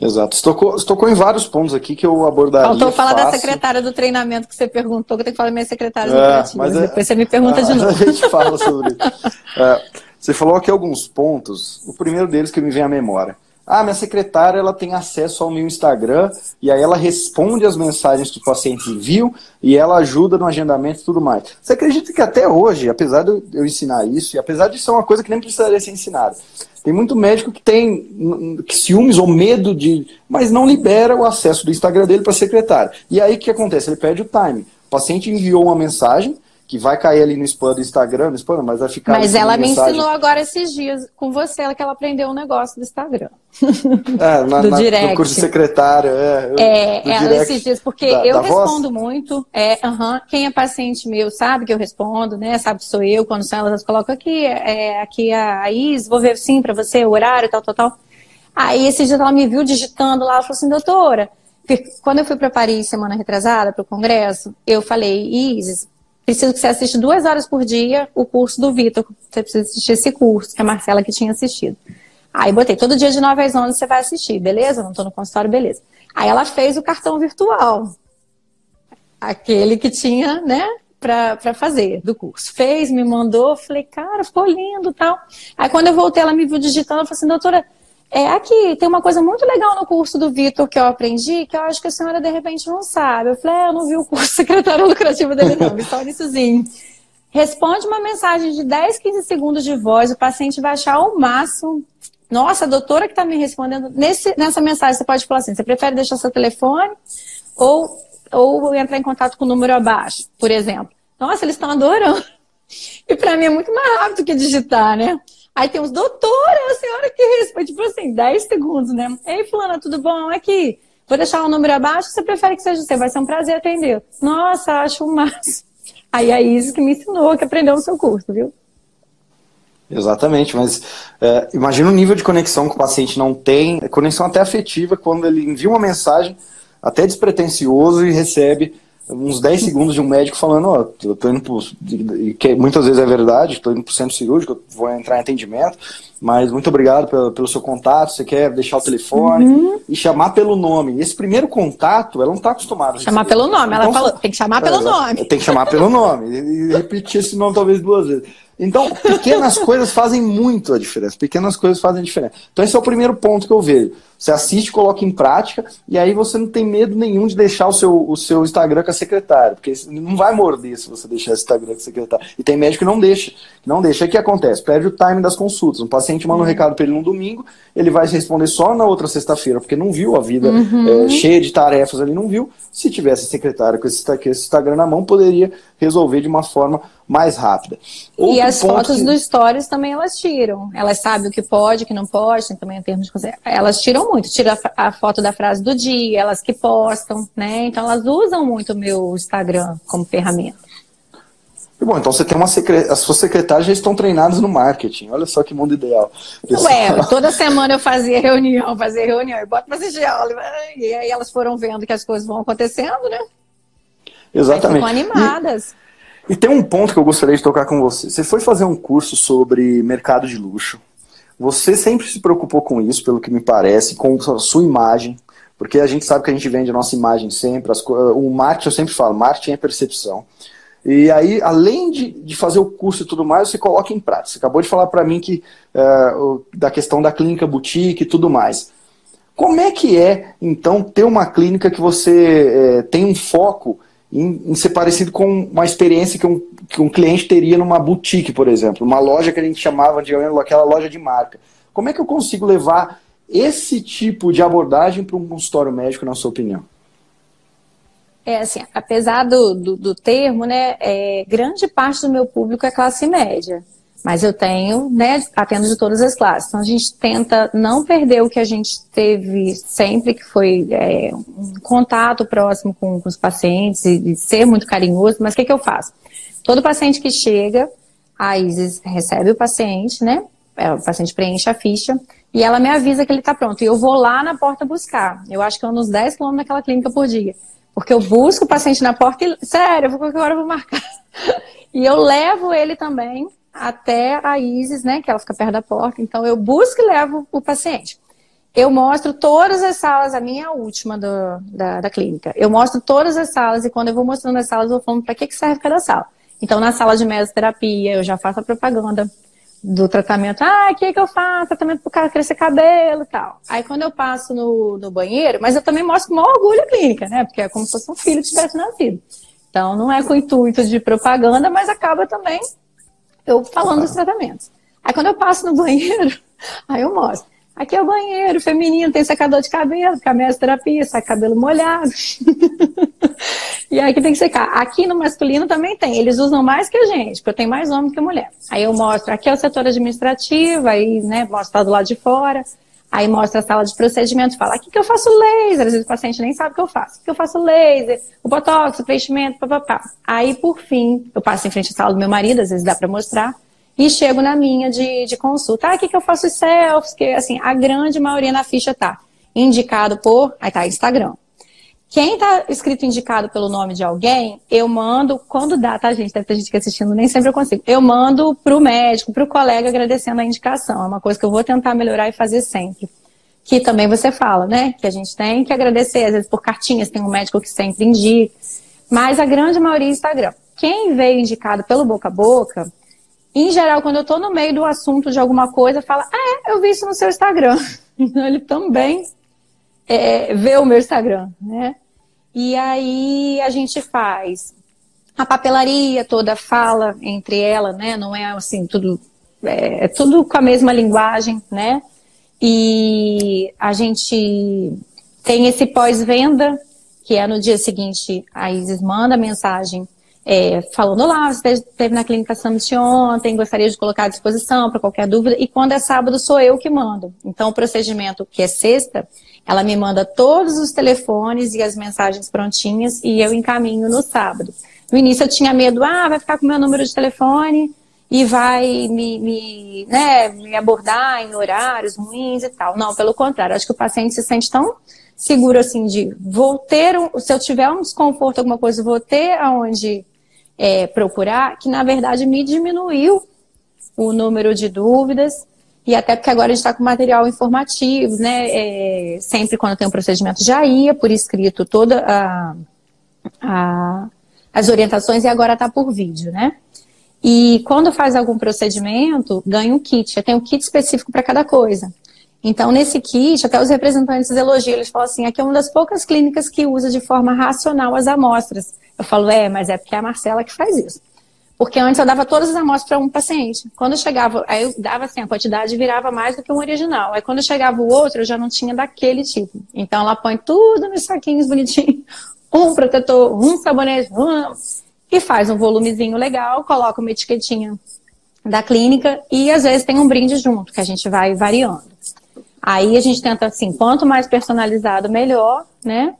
Exato. Você tocou, você tocou em vários pontos aqui que eu abordaria. Faltou falar fácil. da secretária do treinamento que você perguntou, que eu tenho que falar da minha secretária é, mas é, Depois você me pergunta de novo. A gente fala sobre isso. É, você falou aqui alguns pontos. O primeiro deles que me vem à memória. Ah, minha secretária ela tem acesso ao meu Instagram e aí ela responde as mensagens que o paciente enviou e ela ajuda no agendamento e tudo mais. Você acredita que até hoje, apesar de eu ensinar isso, e apesar de ser uma coisa que nem precisaria ser ensinada, tem muito médico que tem ciúmes ou medo de. mas não libera o acesso do Instagram dele para a secretária. E aí o que acontece? Ele perde o time. O paciente enviou uma mensagem, que vai cair ali no spam do Instagram, no spam, mas vai ficar. Mas ela me mensagem. ensinou agora esses dias com você, ela que ela aprendeu um negócio do Instagram. É, na, do na, direct. No curso secretário, é. É, ela esses dias, porque da, eu da respondo voz? muito. É, uh -huh, quem é paciente meu sabe que eu respondo, né? Sabe que sou eu, quando são elas, colocam aqui, é, aqui a Is, vou ver sim para você, o horário, tal, tal, tal. Aí esses dias ela me viu digitando lá, ela falou assim, doutora, quando eu fui para Paris semana retrasada, para o congresso, eu falei, Isis, preciso que você assista duas horas por dia o curso do Vitor. Você precisa assistir esse curso, que a Marcela que tinha assistido. Aí botei, todo dia de 9 às 11 você vai assistir, beleza? Não estou no consultório, beleza. Aí ela fez o cartão virtual. Aquele que tinha, né, para fazer do curso. Fez, me mandou, falei, cara, ficou lindo tal. Aí quando eu voltei, ela me viu digitando, ela falou assim, doutora, é aqui, tem uma coisa muito legal no curso do Vitor que eu aprendi, que eu acho que a senhora de repente não sabe. Eu falei, é, eu não vi o curso secretário lucrativo dele, não, vi só. Responde uma mensagem de 10, 15 segundos de voz, o paciente vai achar ao máximo. Nossa, a doutora que está me respondendo, nesse, nessa mensagem você pode falar assim, você prefere deixar seu telefone ou, ou entrar em contato com o número abaixo, por exemplo. Nossa, eles estão adorando. E para mim é muito mais rápido que digitar, né? Aí tem os doutora, a senhora que responde, tipo assim, 10 segundos, né? Ei, fulana, tudo bom? Aqui, vou deixar o número abaixo, você prefere que seja você? Vai ser um prazer atender. Nossa, acho um máximo. Aí é isso que me ensinou, que aprendeu no seu curso, viu? Exatamente, mas é, imagina o nível de conexão que o paciente não tem, é conexão até afetiva, quando ele envia uma mensagem até despretensioso e recebe uns 10 segundos de um médico falando, ó, oh, eu tô indo pro, que muitas vezes é verdade, estou indo para o centro cirúrgico, vou entrar em atendimento, mas muito obrigado pelo, pelo seu contato, você quer deixar o telefone uhum. e chamar pelo nome. Esse primeiro contato, ela não está acostumada. Chamar pelo nome, então, ela falou, tem que chamar pelo é, nome. Tem que chamar pelo nome, e repetir esse nome talvez duas vezes. Então, pequenas coisas fazem muito a diferença. Pequenas coisas fazem a diferença. Então, esse é o primeiro ponto que eu vejo. Você assiste, coloca em prática, e aí você não tem medo nenhum de deixar o seu, o seu Instagram com a secretária, porque não vai morder se você deixar esse Instagram com a secretária. E tem médico que não deixa. Não deixa. O que acontece? Perde o time das consultas. Um paciente manda um recado para ele no domingo, ele vai responder só na outra sexta-feira, porque não viu a vida uhum. é, cheia de tarefas ali, não viu. Se tivesse secretária com esse, com esse Instagram na mão, poderia resolver de uma forma mais rápida. Outro e as fotos que... do Stories também elas tiram. Elas sabem o que pode, o que não pode, tem também em termos de Elas tiram muito, tiram a, a, foto da frase do dia, elas que postam, né? Então elas usam muito o meu Instagram como ferramenta. Bom, então você tem uma secre... as suas secretárias já estão treinadas no marketing. Olha só que mundo ideal. Pessoal... Ué, toda semana eu fazia reunião, fazia reunião, e bota para assistir aula. E aí elas foram vendo que as coisas vão acontecendo, né? Exatamente. Aí ficam animadas. E, e tem um ponto que eu gostaria de tocar com você. Você foi fazer um curso sobre mercado de luxo. Você sempre se preocupou com isso, pelo que me parece, com a sua imagem, porque a gente sabe que a gente vende a nossa imagem sempre. As, o marketing, eu sempre falo, marketing é percepção. E aí, além de, de fazer o curso e tudo mais, você coloca em prática. Você acabou de falar para mim que uh, da questão da clínica boutique e tudo mais. Como é que é, então, ter uma clínica que você uh, tem um foco em, em, ser parecido com uma experiência que um, que um cliente teria numa boutique, por exemplo, uma loja que a gente chamava de aquela loja de marca. Como é que eu consigo levar esse tipo de abordagem para um consultório médico, na sua opinião? É assim, apesar do, do, do termo, né, é, grande parte do meu público é classe média. Mas eu tenho, né, atendo de todas as classes. Então a gente tenta não perder o que a gente teve sempre, que foi é, um contato próximo com, com os pacientes e, e, ser muito carinhoso. Mas o que, que eu faço? Todo paciente que chega, a Isis recebe o paciente, né? É, o paciente preenche a ficha e ela me avisa que ele está pronto. E eu vou lá na porta buscar. Eu acho que eu ando uns 10 quilômetros naquela clínica por dia. Porque eu busco o paciente na porta e, sério, eu vou qualquer hora eu vou marcar. e eu levo ele também até a Isis, né, que ela fica perto da porta. Então eu busco e levo o paciente. Eu mostro todas as salas, a minha última do, da, da clínica. Eu mostro todas as salas e quando eu vou mostrando as salas, eu vou falando para que, que serve cada sala. Então, na sala de mesoterapia, eu já faço a propaganda do tratamento. Ah, o que, que eu faço? Tratamento para o cara crescer cabelo e tal. Aí, quando eu passo no, no banheiro, mas eu também mostro com maior orgulho a clínica, né? Porque é como se fosse um filho que tivesse nascido. Então, não é com intuito de propaganda, mas acaba também eu falando dos tratamentos. Aí quando eu passo no banheiro, aí eu mostro. Aqui é o banheiro feminino, tem secador de cabelo, terapia, sai cabelo molhado. e aí que tem que secar. Aqui no masculino também tem. Eles usam mais que a gente, porque eu tenho mais homem que mulher. Aí eu mostro, aqui é o setor administrativo, aí, né, mostro lá do lado de fora. Aí mostra a sala de procedimento, fala, aqui que eu faço laser, às vezes o paciente nem sabe o que eu faço. Aqui que eu faço laser, o botox, o preenchimento, papapá. Aí, por fim, eu passo em frente à sala do meu marido, às vezes dá para mostrar, e chego na minha de, de consulta. Ah, aqui que eu faço selfies, que assim, a grande maioria na ficha tá indicado por, aí tá Instagram. Quem está escrito indicado pelo nome de alguém, eu mando, quando dá, tá, gente? Deve ter gente que assistindo, nem sempre eu consigo. Eu mando para o médico, para o colega agradecendo a indicação. É uma coisa que eu vou tentar melhorar e fazer sempre. Que também você fala, né? Que a gente tem que agradecer, às vezes por cartinhas, tem um médico que sempre indica. Mas a grande maioria é Instagram. Quem veio indicado pelo boca a boca, em geral, quando eu estou no meio do assunto de alguma coisa, fala, ah, é, eu vi isso no seu Instagram. Então ele também é, vê o meu Instagram, né? E aí a gente faz a papelaria toda fala entre ela, né? Não é assim tudo é, é tudo com a mesma linguagem, né? E a gente tem esse pós-venda que é no dia seguinte a Isis manda mensagem é, falando lá, você esteve na clínica Summit ontem, gostaria de colocar à disposição para qualquer dúvida. E quando é sábado, sou eu que mando. Então, o procedimento que é sexta, ela me manda todos os telefones e as mensagens prontinhas e eu encaminho no sábado. No início eu tinha medo, ah, vai ficar com meu número de telefone e vai me, me, né, me abordar em horários ruins e tal. Não, pelo contrário, acho que o paciente se sente tão seguro assim de vou ter, um, se eu tiver um desconforto, alguma coisa, vou ter aonde é, procurar, que na verdade me diminuiu o número de dúvidas e até porque agora a gente está com material informativo, né? É, sempre quando tem um procedimento já ia por escrito toda a, a as orientações e agora está por vídeo, né? E quando faz algum procedimento, ganha um kit. Tem um kit específico para cada coisa. Então, nesse kit, até os representantes elogiam, eles falam assim, aqui é uma das poucas clínicas que usa de forma racional as amostras. Eu falo, é, mas é porque é a Marcela que faz isso. Porque antes eu dava todas as amostras para um paciente. Quando eu chegava, aí eu dava assim, a quantidade virava mais do que um original. Aí quando chegava o outro, eu já não tinha daquele tipo. Então ela põe tudo nos saquinhos bonitinhos. Um protetor, um sabonete, um... e faz um volumezinho legal, coloca uma etiquetinha da clínica e às vezes tem um brinde junto, que a gente vai variando. Aí a gente tenta assim, quanto mais personalizado, melhor, né?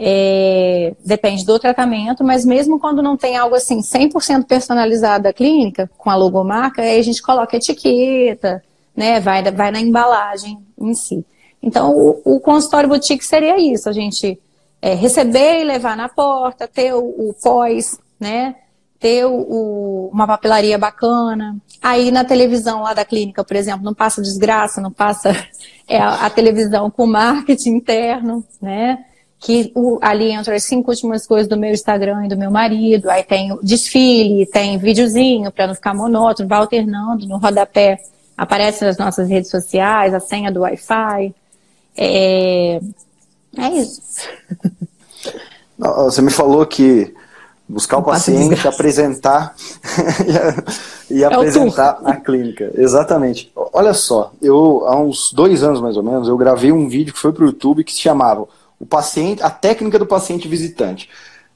É, depende do tratamento, mas mesmo quando não tem algo assim 100% personalizado da clínica, com a logomarca, aí a gente coloca etiqueta, né, vai, vai na embalagem em si. Então, o, o consultório boutique seria isso, a gente é, receber e levar na porta, ter o, o pós, né, ter o, uma papelaria bacana. Aí na televisão lá da clínica, por exemplo, não passa desgraça, não passa é, a, a televisão com marketing interno, né, que o, ali entram as cinco últimas coisas do meu Instagram e do meu marido, aí tem desfile, tem videozinho para não ficar monótono, vai alternando, no rodapé aparece nas nossas redes sociais, a senha do Wi-Fi. É, é isso. Você me falou que buscar o paciente, apresentar e, é apresentar a clínica. Exatamente. Olha só, eu há uns dois anos mais ou menos, eu gravei um vídeo que foi para o YouTube que se chamava o paciente, a técnica do paciente visitante.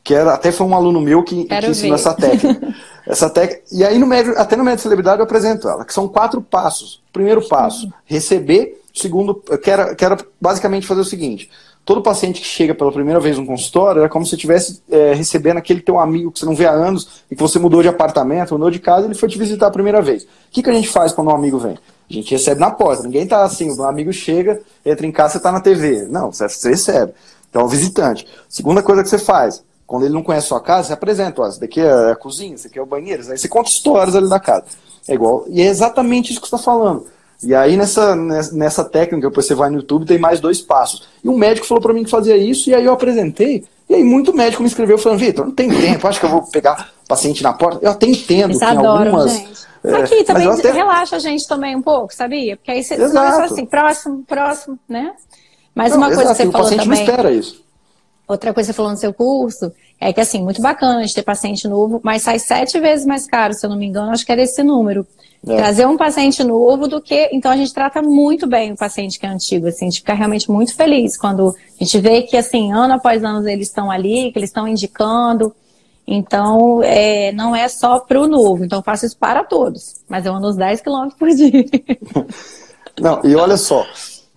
Que era, até foi um aluno meu que, que ensinou essa técnica. essa técnica. E aí, no médio, até no médio celebridade, eu apresento ela, que são quatro passos. Primeiro passo, receber. Segundo, que era, que era basicamente fazer o seguinte: todo paciente que chega pela primeira vez no consultório era como se estivesse é, recebendo aquele teu amigo que você não vê há anos e que você mudou de apartamento, mudou de casa e ele foi te visitar a primeira vez. O que, que a gente faz quando um amigo vem? A gente recebe na porta. Ninguém tá assim, o amigo chega, entra em casa, você tá na TV. Não, você recebe. Então, é o visitante. Segunda coisa que você faz, quando ele não conhece a sua casa, você apresenta, ó, isso daqui é a cozinha, isso aqui é o banheiro, aí você conta histórias ali da casa. É igual, e é exatamente isso que você está falando. E aí nessa, nessa técnica, depois você vai no YouTube, tem mais dois passos. E um médico falou para mim que fazia isso, e aí eu apresentei, e aí muito médico me escreveu falando, Vitor, não tem tempo, acho que eu vou pegar paciente na porta. Eu até entendo Eles que em algumas... Gente Aqui também até... relaxa a gente também um pouco, sabia? Porque aí você não é só assim, próximo, próximo, né? Mas não, uma coisa exato, que você o falou paciente também. não espera isso. Outra coisa que você falou no seu curso é que, assim, muito bacana de ter paciente novo, mas sai sete vezes mais caro, se eu não me engano, acho que era esse número. É. Trazer um paciente novo do que. Então a gente trata muito bem o paciente que é antigo, assim, a gente fica realmente muito feliz quando a gente vê que, assim, ano após ano eles estão ali, que eles estão indicando. Então, é, não é só para o novo. Então, eu faço isso para todos. Mas eu ando uns 10 km por dia. Não, e olha só.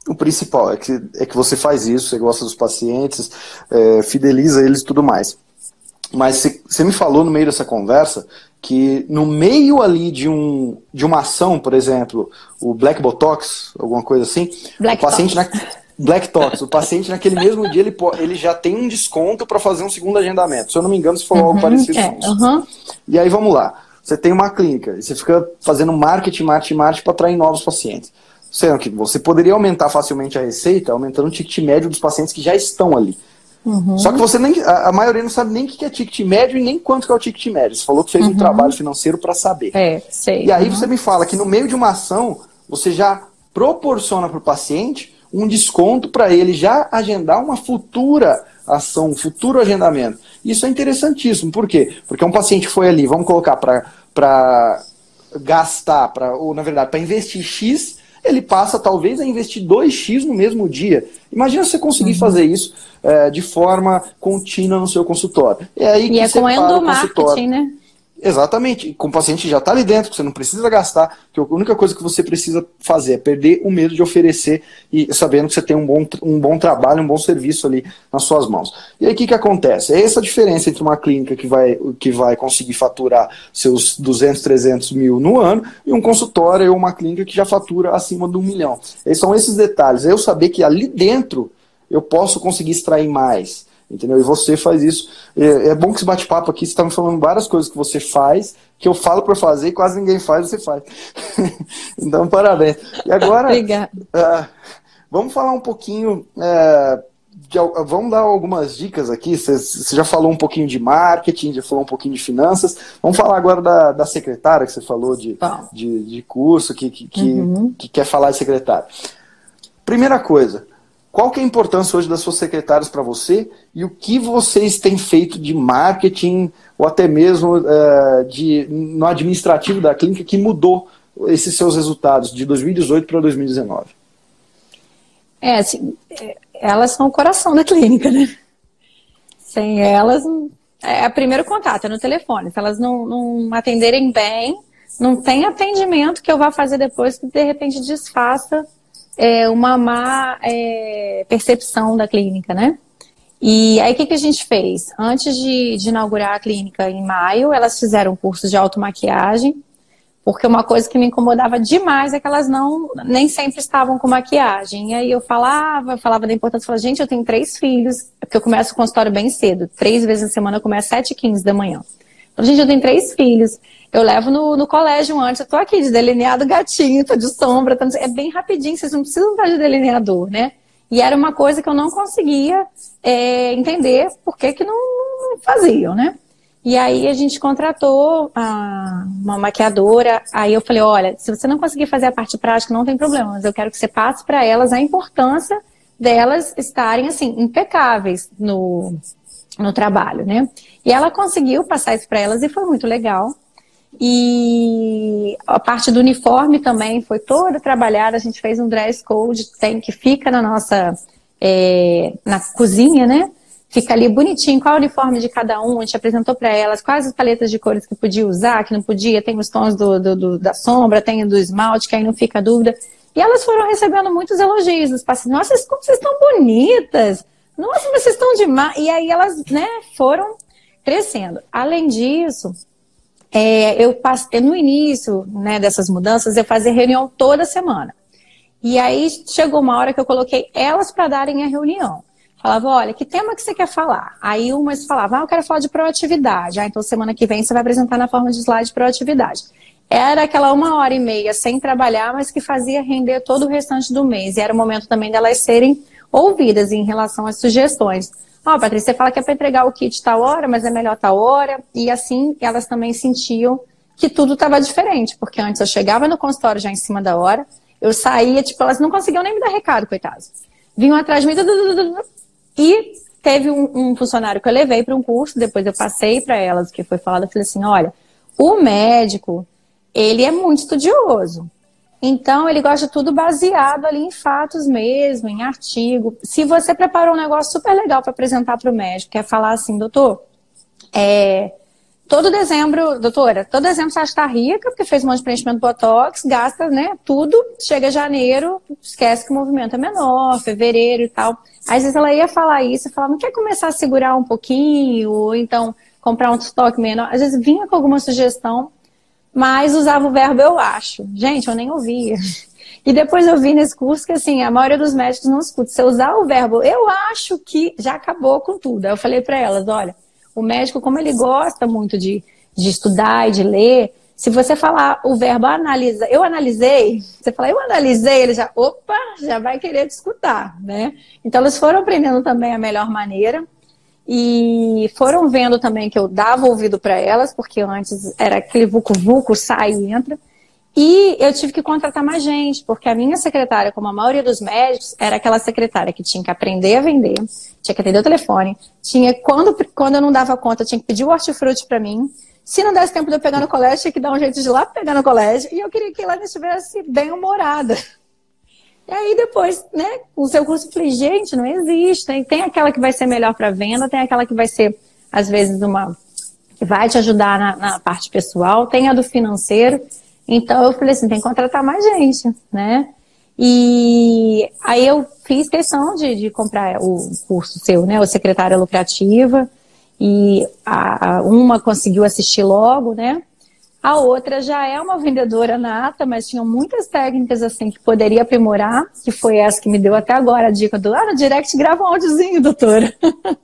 O principal é que, é que você faz isso, você gosta dos pacientes, é, fideliza eles e tudo mais. Mas você, me falou no meio dessa conversa que no meio ali de, um, de uma ação, por exemplo, o Black Botox, alguma coisa assim, Black o paciente na, Black Talks, o paciente naquele mesmo dia ele, ele já tem um desconto para fazer um segundo agendamento. Se eu não me engano, se for uhum, algo parecido é, uhum. E aí vamos lá. Você tem uma clínica e você fica fazendo marketing, marketing, marketing para atrair novos pacientes. Sendo que você poderia aumentar facilmente a receita aumentando o ticket médio dos pacientes que já estão ali. Uhum. Só que você nem. A, a, maioria não sabe nem o que é ticket médio e nem quanto que é o ticket médio. Você falou que fez um uhum. trabalho financeiro para saber. É, sei. E aí uhum. você me fala que no meio de uma ação, você já proporciona para o paciente um desconto para ele já agendar uma futura ação, um futuro agendamento. Isso é interessantíssimo. Por quê? Porque um paciente foi ali, vamos colocar para gastar, pra, ou na verdade, para investir X, ele passa talvez a investir 2x no mesmo dia. Imagina você conseguir uhum. fazer isso é, de forma contínua no seu consultório. É aí e que é com endomarketing, né? Exatamente. Com o paciente já está ali dentro, você não precisa gastar, que a única coisa que você precisa fazer é perder o medo de oferecer e sabendo que você tem um bom, um bom trabalho, um bom serviço ali nas suas mãos. E aí o que, que acontece? É essa diferença entre uma clínica que vai, que vai conseguir faturar seus 200, 300 mil no ano e um consultório ou uma clínica que já fatura acima de um milhão. E são esses detalhes. É eu saber que ali dentro eu posso conseguir extrair mais entendeu? E você faz isso. É, é bom que esse bate-papo aqui, você está me falando várias coisas que você faz, que eu falo para fazer e quase ninguém faz, você faz. então, parabéns. E agora, uh, vamos falar um pouquinho uh, vamos dar algumas dicas aqui. Você já falou um pouquinho de marketing, já falou um pouquinho de finanças. Vamos falar agora da, da secretária que você falou de, de, de, curso, que, que, que, uhum. que quer falar de secretária. Primeira coisa, qual que é a importância hoje das suas secretárias para você e o que vocês têm feito de marketing ou até mesmo uh, de, no administrativo da clínica que mudou esses seus resultados de 2018 para 2019? É, assim, elas são o coração da clínica, né? Sem elas, é o primeiro contato, é no telefone. Se elas não, não atenderem bem, não tem atendimento que eu vá fazer depois que de repente desfaça é, uma má é, percepção da clínica, né? E aí o que, que a gente fez? Antes de, de inaugurar a clínica em maio, elas fizeram um curso de automaquiagem porque uma coisa que me incomodava demais é que elas não nem sempre estavam com maquiagem. E aí eu falava, falava da importância, falava, gente, eu tenho três filhos, porque eu começo o consultório bem cedo. Três vezes na semana eu começo às 7 e 15 da manhã. Gente, eu tenho três filhos. Eu levo no, no colégio antes, eu tô aqui de delineado gatinho, tô de sombra, tô... é bem rapidinho, vocês não precisam estar de delineador, né? E era uma coisa que eu não conseguia é, entender por que, que não, não faziam, né? E aí a gente contratou a, uma maquiadora. Aí eu falei, olha, se você não conseguir fazer a parte prática, não tem problema, mas eu quero que você passe para elas a importância delas estarem assim impecáveis no, no trabalho, né? E ela conseguiu passar isso para elas e foi muito legal. E a parte do uniforme também foi toda trabalhada. A gente fez um dress code tem que fica na nossa é, na cozinha, né? fica ali bonitinho, qual é o uniforme de cada um, a gente apresentou para elas quais as paletas de cores que podia usar, que não podia, tem os tons do, do, do, da sombra, tem do esmalte, que aí não fica dúvida. E elas foram recebendo muitos elogios dos pacientes. Nossa, como vocês estão bonitas! Nossa, vocês estão demais! E aí elas, né, foram crescendo. Além disso, é, eu passei, no início né, dessas mudanças, eu fazia reunião toda semana. E aí chegou uma hora que eu coloquei elas para darem a reunião. Falava, olha, que tema que você quer falar? Aí umas falavam, ah, eu quero falar de proatividade. Ah, então semana que vem você vai apresentar na forma de slide proatividade. Era aquela uma hora e meia sem trabalhar, mas que fazia render todo o restante do mês. E era o momento também delas serem ouvidas em relação às sugestões. Ó, oh, Patrícia, você fala que é para entregar o kit tal hora, mas é melhor tal hora. E assim elas também sentiam que tudo estava diferente, porque antes eu chegava no consultório já em cima da hora, eu saía, tipo, elas não conseguiam nem me dar recado, coitadas. Vinham atrás de mim, e teve um, um funcionário que eu levei para um curso, depois eu passei para elas, que foi falado, falei assim, olha, o médico, ele é muito estudioso. Então, ele gosta de tudo baseado ali em fatos mesmo, em artigo. Se você preparou um negócio super legal para apresentar para o médico, quer falar assim, doutor, é, todo dezembro, doutora, todo dezembro você está rica, porque fez um monte de preenchimento botox, gasta, né, tudo, chega janeiro, esquece que o movimento é menor, fevereiro e tal. Às vezes ela ia falar isso falava, não quer começar a segurar um pouquinho, ou então comprar um estoque menor. Às vezes vinha com alguma sugestão, mas usava o verbo eu acho. Gente, eu nem ouvia. E depois eu vi nesse curso que, assim, a maioria dos médicos não escuta. Se eu usar o verbo eu acho que já acabou com tudo. Aí eu falei para elas, olha, o médico, como ele gosta muito de, de estudar e de ler, se você falar o verbo analisa, eu analisei, você fala eu analisei, ele já, opa, já vai querer te escutar, né? Então eles foram aprendendo também a melhor maneira e foram vendo também que eu dava ouvido para elas, porque antes era aquele vucu-vucu, sai e entra. E eu tive que contratar mais gente, porque a minha secretária, como a maioria dos médicos, era aquela secretária que tinha que aprender a vender, tinha que atender o telefone, tinha quando, quando eu não dava conta, tinha que pedir o hortifruti para mim, se não desse tempo de eu pegar no colégio, tinha que dar um jeito de ir lá pegar no colégio. E eu queria que ela estivesse bem humorada. E aí depois, né, o seu curso, eu falei, gente, não existe. Tem, tem aquela que vai ser melhor para venda, tem aquela que vai ser, às vezes, uma que vai te ajudar na, na, parte pessoal, tem a do financeiro. Então eu falei assim, tem que contratar mais gente, né? E aí eu fiz questão de, de comprar o curso seu, né, o Secretária Lucrativa e a, uma conseguiu assistir logo, né? A outra já é uma vendedora nata, mas tinha muitas técnicas assim que poderia aprimorar, que foi essa que me deu até agora a dica do ah, no direct grava um áudiozinho, doutora.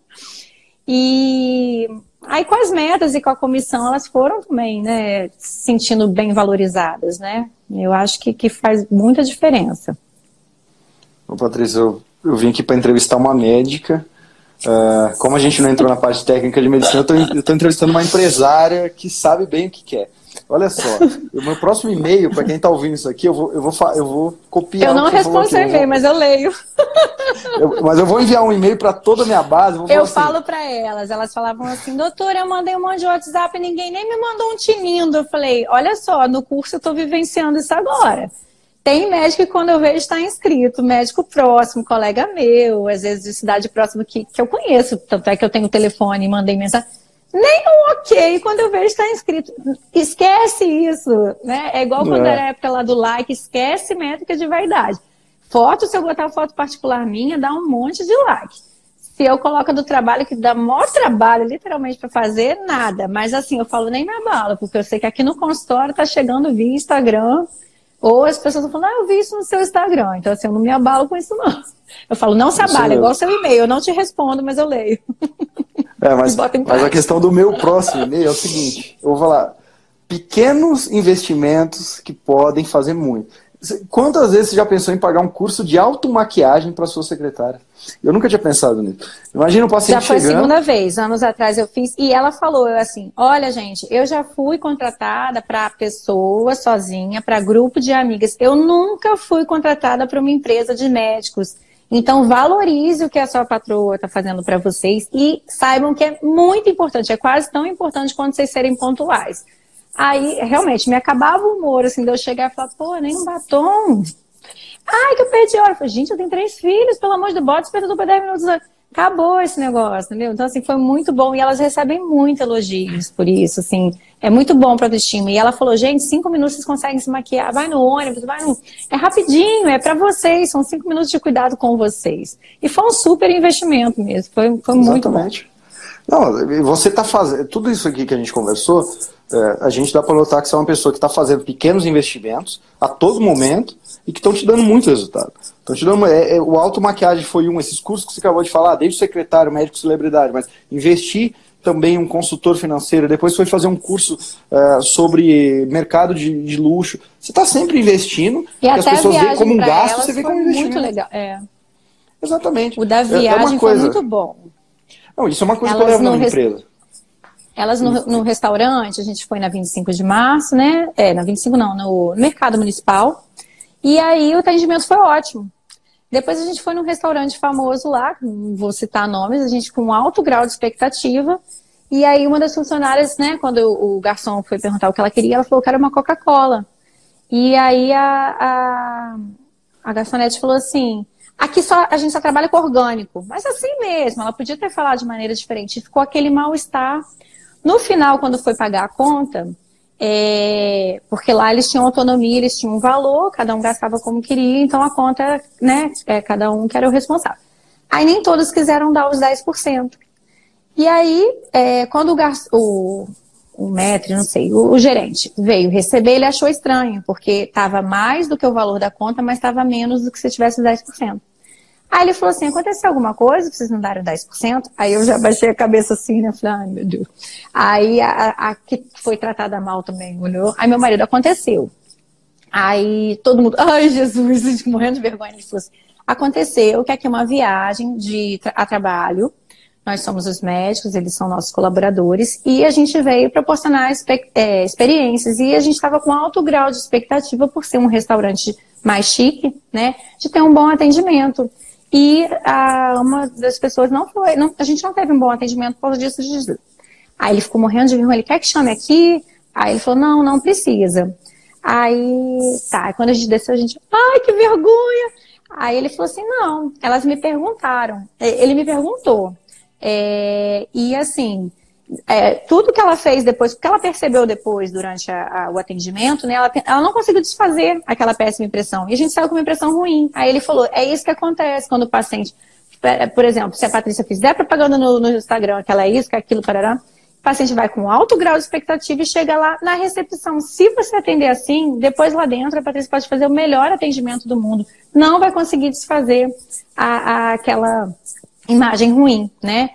e aí com as metas e com a comissão, elas foram também, né, se sentindo bem valorizadas, né? Eu acho que, que faz muita diferença. Ô, Patrícia, eu eu vim aqui para entrevistar uma médica. Uh, como a gente não entrou na parte técnica de medicina, eu estou entrevistando uma empresária que sabe bem o que quer. Olha só, o meu próximo e-mail, para quem está ouvindo isso aqui, eu vou, eu vou, eu vou copiar. Eu não respondo seu e-mail, mas eu leio. Eu, mas eu vou enviar um e-mail para toda a minha base. eu assim, falo para elas, elas falavam assim, doutora, eu mandei um monte de WhatsApp e ninguém nem me mandou um tinindo. Eu falei, olha só, no curso eu estou vivenciando isso agora. Tem médico que quando eu vejo está inscrito, médico próximo, colega meu, às vezes de cidade próxima que, que eu conheço, tanto é que eu tenho o telefone e mandei mensagem. Nem um ok quando eu vejo está inscrito. Esquece isso, né? É igual quando é. era a época lá do like, esquece métrica de vaidade. Foto, se eu botar foto particular minha, dá um monte de like. Se eu coloco do trabalho, que dá maior trabalho, literalmente, para fazer, nada. Mas assim, eu falo nem na bala, porque eu sei que aqui no consultório tá chegando via Instagram, ou as pessoas estão falando, ah, eu vi isso no seu Instagram. Então, assim, eu não me abalo com isso, não. Eu falo, não se abala, é igual seu e-mail. Eu não te respondo, mas eu leio. É, mas, mas a questão do meu próximo e-mail é o seguinte: eu vou falar, pequenos investimentos que podem fazer muito. Quantas vezes você já pensou em pagar um curso de automaquiagem para sua secretária? Eu nunca tinha pensado nisso. Imagina o paciente Já foi chegando... a segunda vez, anos atrás eu fiz, e ela falou assim, olha gente, eu já fui contratada para pessoa sozinha, para grupo de amigas, eu nunca fui contratada para uma empresa de médicos. Então valorize o que a sua patroa está fazendo para vocês e saibam que é muito importante, é quase tão importante quanto vocês serem pontuais. Aí, realmente, me acabava o humor, assim, de eu chegar e falar, pô, nem um batom. Ai, que eu perdi hora. Eu falei, gente, eu tenho três filhos, pelo amor de Deus, bota despertador por 10 minutos. Acabou esse negócio, entendeu? Então, assim, foi muito bom. E elas recebem muito elogios por isso, assim. É muito bom para autoestima. E ela falou, gente, cinco minutos vocês conseguem se maquiar. Vai no ônibus, vai no... É rapidinho, é para vocês. São cinco minutos de cuidado com vocês. E foi um super investimento mesmo. Foi, foi muito bom. Não, você está fazendo... Tudo isso aqui que a gente conversou é, a gente dá para notar que você é uma pessoa que está fazendo pequenos investimentos a todo momento e que estão te dando muito resultado. Estão te dando, é, é, o automaquiagem foi um, esses cursos que você acabou de falar, desde secretário, médico, celebridade, mas investir também um consultor financeiro, depois foi fazer um curso uh, sobre mercado de, de luxo. Você está sempre investindo, e as pessoas veem como um gasto, você vê como um investimento. Muito legal. É. Exatamente. O da é, é viagem é coisa... foi muito bom. Não, isso é uma coisa elas que eu levo na minha empresa. Elas no, no, restaurante, a gente foi na 25 de março, né? É, na 25 não, no mercado municipal. E aí o atendimento foi ótimo. Depois a gente foi num restaurante famoso lá, não vou citar nomes, a gente com um alto grau de expectativa. E aí uma das funcionárias, né, quando o garçom foi perguntar o que ela queria, ela falou que era uma Coca-Cola. E aí a, a, a garçonete falou assim, aqui só, a gente só trabalha com orgânico. Mas assim mesmo, ela podia ter falado de maneira diferente. Ficou aquele mal-estar no final, quando foi pagar a conta, é, porque lá eles tinham autonomia, eles tinham um valor, cada um gastava como queria, então a conta, né, é, cada um que era o responsável. Aí nem todos quiseram dar os 10%. E aí, é, quando o, o, o metre, não sei, o, o, gerente veio receber, ele achou estranho, porque estava mais do que o valor da conta, mas estava menos do que se tivesse 10%. Aí ele falou assim: aconteceu alguma coisa vocês não darem 10%? Aí eu já baixei a cabeça assim, né? Falei, ai meu Deus. Aí a, a, que foi tratada mal também olhou. Aí meu marido aconteceu. Aí todo mundo, ai Jesus, morrendo de vergonha. Ele falou assim: aconteceu que aqui é uma viagem de, a trabalho. Nós somos os médicos, eles são nossos colaboradores, e a gente veio proporcionar é, experiências. E a gente estava com alto grau de expectativa por ser um restaurante mais chique, né? De ter um bom atendimento. E a, uma das pessoas não foi, não, a gente não teve um bom atendimento por causa disso. Aí ele ficou morrendo de vergonha, ele quer que chame aqui? Aí ele falou, não, não precisa. Aí, tá, quando a gente desceu, a gente, ai, que vergonha! Aí ele falou assim, não, elas me perguntaram, ele me perguntou. É, e assim, é, tudo que ela fez depois, porque ela percebeu depois, durante a, a, o atendimento, né, ela, ela não conseguiu desfazer aquela péssima impressão. E a gente saiu com uma impressão ruim. Aí ele falou: é isso que acontece quando o paciente. Por exemplo, se a Patrícia fizer propaganda no, no Instagram, que ela é isso, que é aquilo, parará, o paciente vai com alto grau de expectativa e chega lá na recepção. Se você atender assim, depois lá dentro a Patrícia pode fazer o melhor atendimento do mundo. Não vai conseguir desfazer a aquela imagem ruim, né?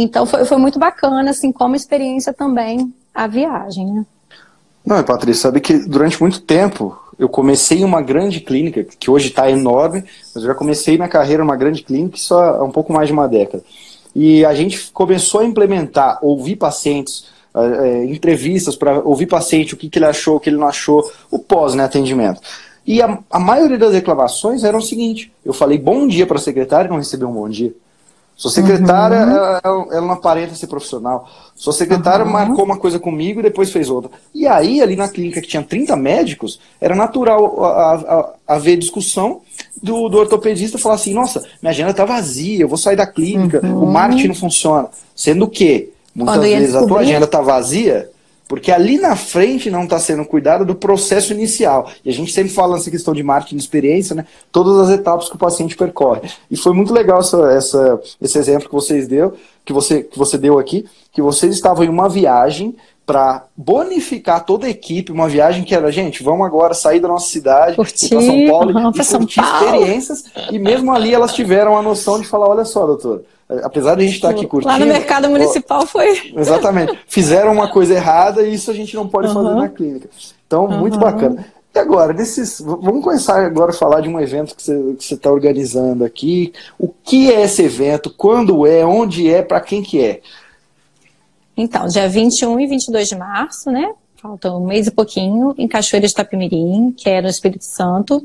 Então foi, foi muito bacana, assim, como experiência também a viagem, né? Não, Patrícia, sabe que durante muito tempo eu comecei uma grande clínica, que hoje está enorme, mas eu já comecei minha carreira numa grande clínica só há um pouco mais de uma década. E a gente começou a implementar, ouvir pacientes, é, entrevistas para ouvir paciente, o que, que ele achou, o que ele não achou, o pós-atendimento. Né, e a, a maioria das reclamações era o seguinte: eu falei bom dia para a secretária e não recebeu um bom dia. Sua secretária, uhum. ela, ela, não aparenta ser profissional. Sua secretária uhum. marcou uma coisa comigo e depois fez outra. E aí, ali na clínica que tinha 30 médicos, era natural haver discussão do, do ortopedista falar assim: nossa, minha agenda está vazia, eu vou sair da clínica, uhum. o marketing não funciona. Sendo que, muitas vezes, a tua agenda está vazia porque ali na frente não está sendo cuidado do processo inicial. E a gente sempre fala nessa questão de marketing de experiência, né? Todas as etapas que o paciente percorre. E foi muito legal essa, essa, esse exemplo que vocês deu, que você, que você deu aqui, que vocês estavam em uma viagem para bonificar toda a equipe, uma viagem que era, gente, vamos agora sair da nossa cidade, curtir, para São Paulo uhum, e São curtir Paulo. experiências. E mesmo ali elas tiveram a noção de falar, olha só, doutor, apesar de a gente estar aqui curtindo. Lá no mercado municipal foi. Exatamente. Fizeram uma coisa errada e isso a gente não pode uhum. fazer na clínica. Então, uhum. muito bacana. E agora, desses, vamos começar agora a falar de um evento que você está organizando aqui. O que é esse evento? Quando é? Onde é? Para quem que é? Então, dia 21 e 22 de março, né? Falta um mês e pouquinho, em Cachoeira de Itapemirim, que é no Espírito Santo.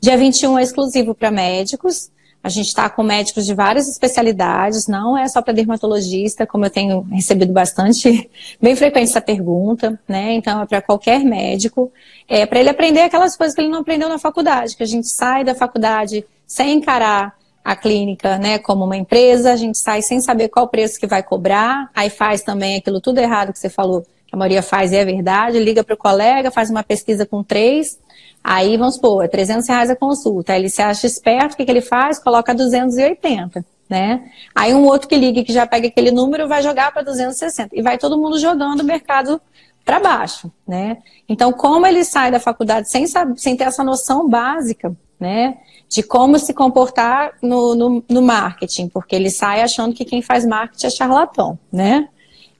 Dia 21 é exclusivo para médicos. A gente está com médicos de várias especialidades, não é só para dermatologista, como eu tenho recebido bastante, bem frequente essa pergunta, né? Então é para qualquer médico, é para ele aprender aquelas coisas que ele não aprendeu na faculdade, que a gente sai da faculdade sem encarar a clínica, né, como uma empresa, a gente sai sem saber qual preço que vai cobrar, aí faz também aquilo tudo errado que você falou, que a maioria faz e é verdade, liga para o colega, faz uma pesquisa com três, Aí, vamos supor, é 300 reais a consulta. Aí ele se acha esperto, o que, que ele faz? Coloca 280, né? Aí um outro que liga, que já pega aquele número, vai jogar para 260. E vai todo mundo jogando o mercado para baixo, né? Então, como ele sai da faculdade sem, sem ter essa noção básica, né? De como se comportar no, no, no marketing, porque ele sai achando que quem faz marketing é charlatão, né?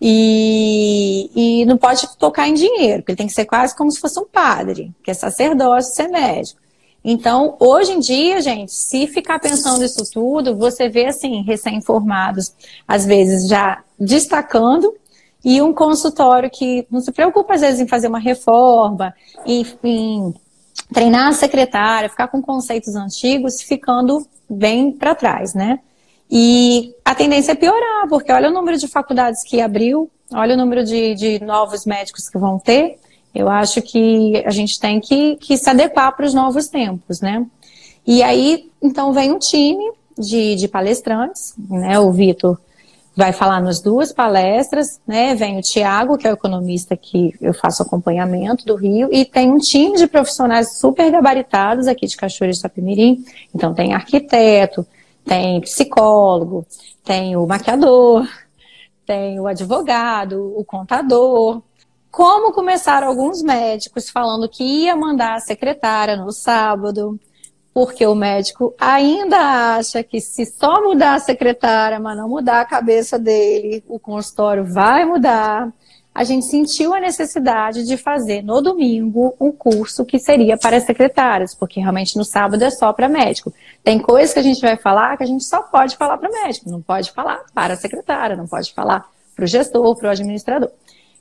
E, e não pode tocar em dinheiro, porque ele tem que ser quase como se fosse um padre, que é sacerdócio, ser médico. Então, hoje em dia, gente, se ficar pensando isso tudo, você vê, assim, recém-formados, às vezes já destacando, e um consultório que não se preocupa, às vezes, em fazer uma reforma, em treinar a secretária, ficar com conceitos antigos, ficando bem para trás, né? E a tendência é piorar, porque olha o número de faculdades que abriu, olha o número de, de novos médicos que vão ter. Eu acho que a gente tem que, que se adequar para os novos tempos, né? E aí, então, vem um time de, de palestrantes, né? O Vitor vai falar nas duas palestras, né? Vem o Tiago, que é o economista que eu faço acompanhamento do Rio, e tem um time de profissionais super gabaritados aqui de Cachoeira de Sapimirim. Então, tem arquiteto, tem psicólogo, tem o maquiador, tem o advogado, o contador. Como começaram alguns médicos falando que ia mandar a secretária no sábado, porque o médico ainda acha que se só mudar a secretária, mas não mudar a cabeça dele, o consultório vai mudar a gente sentiu a necessidade de fazer no domingo um curso que seria para secretárias, porque realmente no sábado é só para médico. Tem coisas que a gente vai falar que a gente só pode falar para médico, não pode falar para a secretária, não pode falar para o gestor, para o administrador.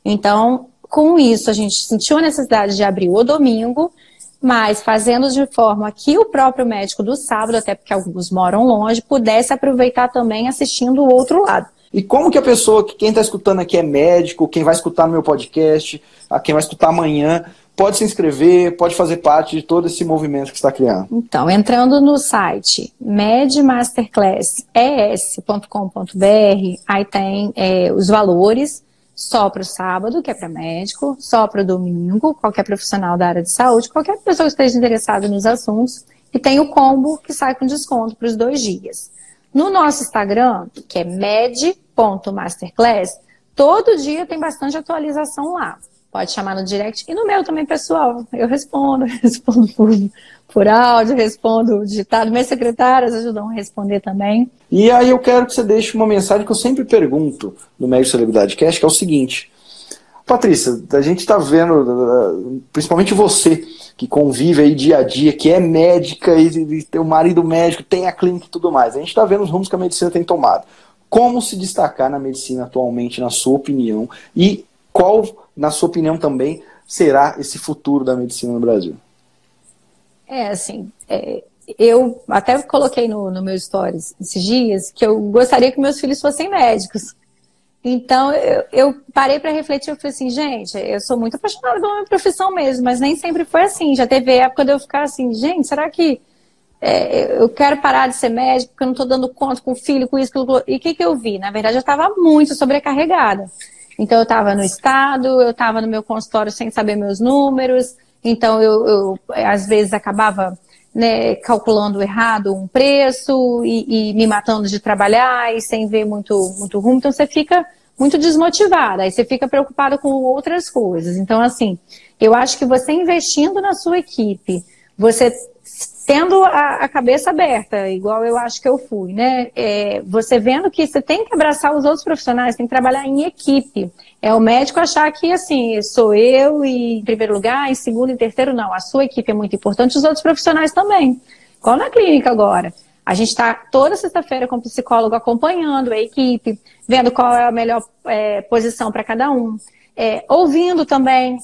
Então, com isso, a gente sentiu a necessidade de abrir o domingo, mas fazendo de forma que o próprio médico do sábado, até porque alguns moram longe, pudesse aproveitar também assistindo o outro lado. E como que a pessoa, quem está escutando aqui é médico, quem vai escutar no meu podcast, quem vai escutar amanhã, pode se inscrever, pode fazer parte de todo esse movimento que está criando? Então, entrando no site medmasterclasses.com.br, aí tem é, os valores só para o sábado, que é para médico, só para o domingo, qualquer profissional da área de saúde, qualquer pessoa que esteja interessada nos assuntos, e tem o combo que sai com desconto para os dois dias. No nosso Instagram, que é med.masterclass, todo dia tem bastante atualização lá. Pode chamar no direct. E no meu também, pessoal. Eu respondo, respondo por, por áudio, respondo digitado. Minhas secretárias ajudam a responder também. E aí eu quero que você deixe uma mensagem que eu sempre pergunto no Médio Celebridade Cast, que é o seguinte. Patrícia, a gente está vendo, principalmente você, que convive aí dia a dia, que é médica e, tem o marido médico, tem a clínica e tudo mais. A gente está vendo os rumos que a medicina tem tomado. Como se destacar na medicina atualmente, na sua opinião? E qual, na sua opinião também, será esse futuro da medicina no Brasil? É, assim, é, eu até coloquei no, no meu stories esses dias que eu gostaria que meus filhos fossem médicos. Então, eu, eu parei para refletir, eu falei assim, gente, eu sou muito apaixonada pela minha profissão mesmo, mas nem sempre foi assim. Já teve época de eu ficar assim, gente, será que é, eu quero parar de ser médico porque eu não estou dando conta com o filho, com isso, com. E o que, que eu vi? Na verdade, eu estava muito sobrecarregada. Então, eu estava no estado, eu estava no meu consultório sem saber meus números, então eu, eu às vezes acabava né, calculando errado um preço e, e, me matando de trabalhar e sem ver muito, muito rumo. Então você fica muito desmotivada, aí você fica preocupada com outras coisas. Então, assim, eu acho que você investindo na sua equipe, você tendo a, a, cabeça aberta, igual eu acho que eu fui, né? É, você vendo que você tem que abraçar os outros profissionais, tem que trabalhar em equipe. É o médico achar que, assim, sou eu e em primeiro lugar, em segundo e terceiro, não. A sua equipe é muito importante, os outros profissionais também. Igual na clínica agora. A gente está toda sexta-feira com o psicólogo acompanhando a equipe, vendo qual é a melhor é, posição para cada um, é, ouvindo também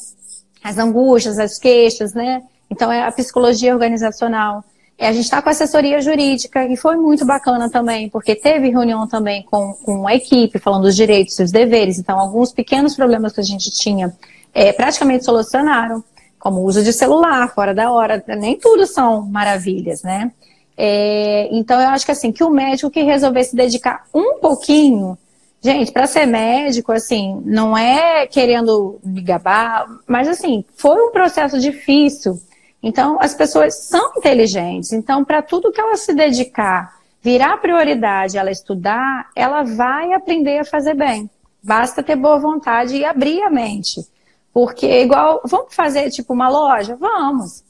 as angústias, as queixas, né? Então, é a psicologia organizacional. A gente está com assessoria jurídica, e foi muito bacana também, porque teve reunião também com, com a equipe, falando dos direitos e dos deveres. Então, alguns pequenos problemas que a gente tinha é, praticamente solucionaram, como o uso de celular fora da hora. Nem tudo são maravilhas, né? É, então, eu acho que assim, que o médico que resolver se dedicar um pouquinho Gente, para ser médico, assim, não é querendo me gabar, mas assim, foi um processo difícil. Então, as pessoas são inteligentes. Então, para tudo que ela se dedicar, virar prioridade, ela estudar, ela vai aprender a fazer bem. Basta ter boa vontade e abrir a mente. Porque, igual, vamos fazer tipo uma loja? Vamos.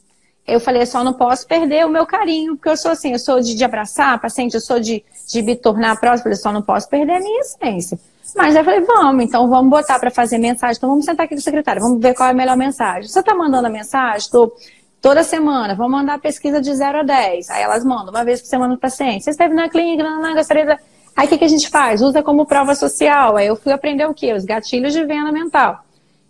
Eu falei, só não posso perder o meu carinho, porque eu sou assim, eu sou de, de abraçar paciente, eu sou de, de me tornar próximo, eu falei, só não posso perder a minha essência. Mas eu falei, vamos, então vamos botar para fazer mensagem, então vamos sentar aqui com secretário, vamos ver qual é a melhor mensagem. Você está mandando a mensagem? Estou Toda semana, vamos mandar pesquisa de 0 a 10. Aí elas mandam uma vez por semana no paciente. Você esteve na clínica, não, não, gostaria de... Aí o que, que a gente faz? Usa como prova social. Aí eu fui aprender o quê? Os gatilhos de venda mental.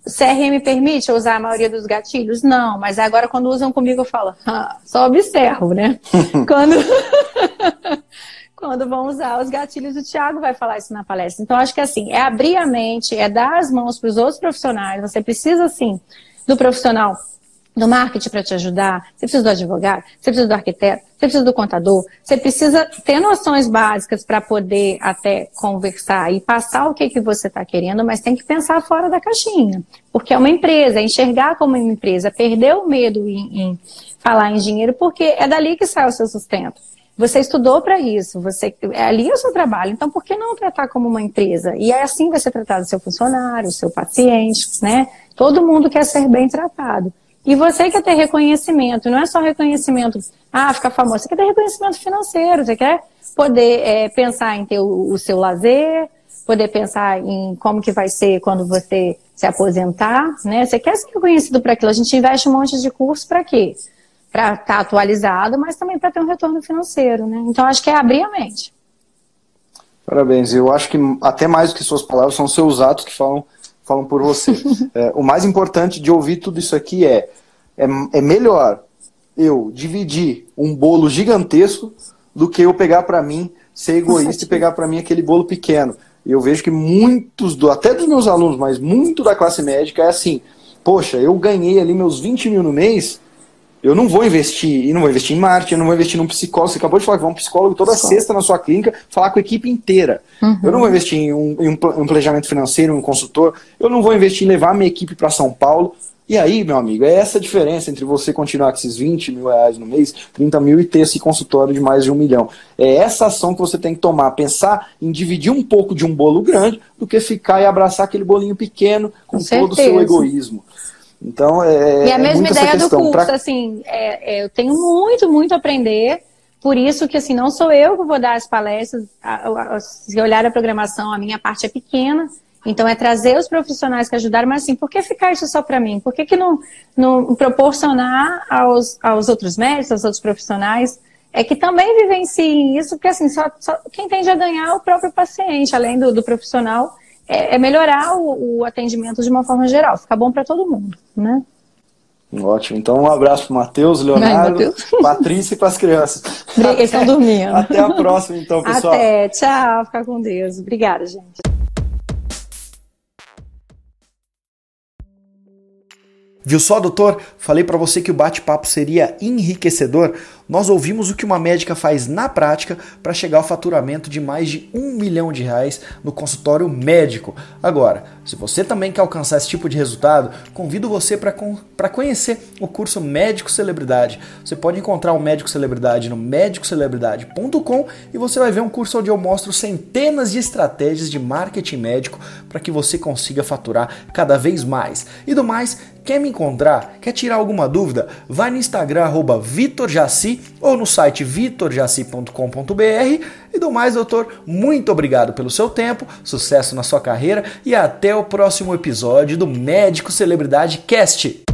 O CRM permite usar a maioria dos gatilhos? Não, mas agora quando usam comigo eu falo, ah, só observo, né? quando... quando vão usar os gatilhos, o Thiago vai falar isso na palestra. Então, acho que assim, é abrir a mente, é dar as mãos para os outros profissionais. Você precisa, assim, do profissional do marketing para te ajudar, você precisa do advogado, você precisa do arquiteto, você precisa do contador, você precisa ter noções básicas para poder até conversar e passar o que, que você está querendo, mas tem que pensar fora da caixinha. Porque é uma empresa, é enxergar como uma empresa, perder o medo em, em falar em dinheiro, porque é dali que sai o seu sustento. Você estudou para isso, você ali é o seu trabalho, então por que não tratar como uma empresa? E é assim vai ser tratado o seu funcionário, o seu paciente, né? Todo mundo quer ser bem tratado. E você quer ter reconhecimento, não é só reconhecimento, ah, ficar famoso, você quer ter reconhecimento financeiro, você quer poder é, pensar em ter o, o, seu lazer, poder pensar em como que vai ser quando você se aposentar, né? Você quer ser reconhecido para aquilo. A gente investe um monte de curso para quê? Para estar tá atualizado, mas também para ter um retorno financeiro, né? Então acho que é abrir a mente. Parabéns. Eu acho que até mais do que suas palavras são seus atos que falam falam por você. é, o mais importante de ouvir tudo isso aqui é, é, é melhor eu dividir um bolo gigantesco do que eu pegar para mim, ser egoísta e pegar para mim aquele bolo pequeno. E eu vejo que muitos, do, até dos meus alunos, mas muito da classe médica é assim, poxa, eu ganhei ali meus 20 mil no mês, eu não vou investir, e não vou investir em marketing, eu não vou investir num psicólogo. Você acabou de falar que vai um psicólogo toda Só. sexta na sua clínica falar com a equipe inteira. Uhum. Eu não vou investir em um, em um, planejamento financeiro, um consultor. Eu não vou investir em levar minha equipe para São Paulo. E aí, meu amigo, é essa a diferença entre você continuar com esses 20 mil reais no mês, 30 mil e ter esse consultório de mais de um milhão. É essa ação que você tem que tomar, pensar em dividir um pouco de um bolo grande do que ficar e abraçar aquele bolinho pequeno com, com todo o seu egoísmo. Então, é. E a é mesma ideia do curso, pra... assim, é, é, eu tenho muito, muito a aprender. Por isso que, assim, não sou eu que vou dar as palestras. Se olhar a programação, a minha parte é pequena. Então, é trazer os profissionais que ajudaram, mas assim, por que ficar isso só para mim? Por que, que não, não proporcionar aos, aos outros médicos, aos outros profissionais, é que também vivenciem isso, porque assim, só, só quem tende a ganhar é o próprio paciente, além do, do profissional, é, é melhorar o, o, atendimento de uma forma geral, fica bom para todo mundo, né? Ótimo. Então, um abraço para Matheus, Leonardo, Ai, Patrícia e para as crianças. Eles estão dormindo. Até a próxima, então, pessoal. Até. Tchau. Fica com Deus. Obrigada, gente. Viu só, doutor? Falei para você que o bate-papo seria enriquecedor. Nós ouvimos o que uma médica faz na prática para chegar ao faturamento de mais de um milhão de reais no consultório médico. Agora, se você também quer alcançar esse tipo de resultado, convido você para conhecer o curso Médico Celebridade. Você pode encontrar o Médico Celebridade no médicocelebridade.com e você vai ver um curso onde eu mostro centenas de estratégias de marketing médico para que você consiga faturar cada vez mais. E do mais, quer me encontrar? Quer tirar alguma dúvida? Vai no Instagram, VitorJaci ou no site vitorjaci.com.br. E do mais, doutor, muito obrigado pelo seu tempo, sucesso na sua carreira e até o próximo episódio do Médico Celebridade Cast.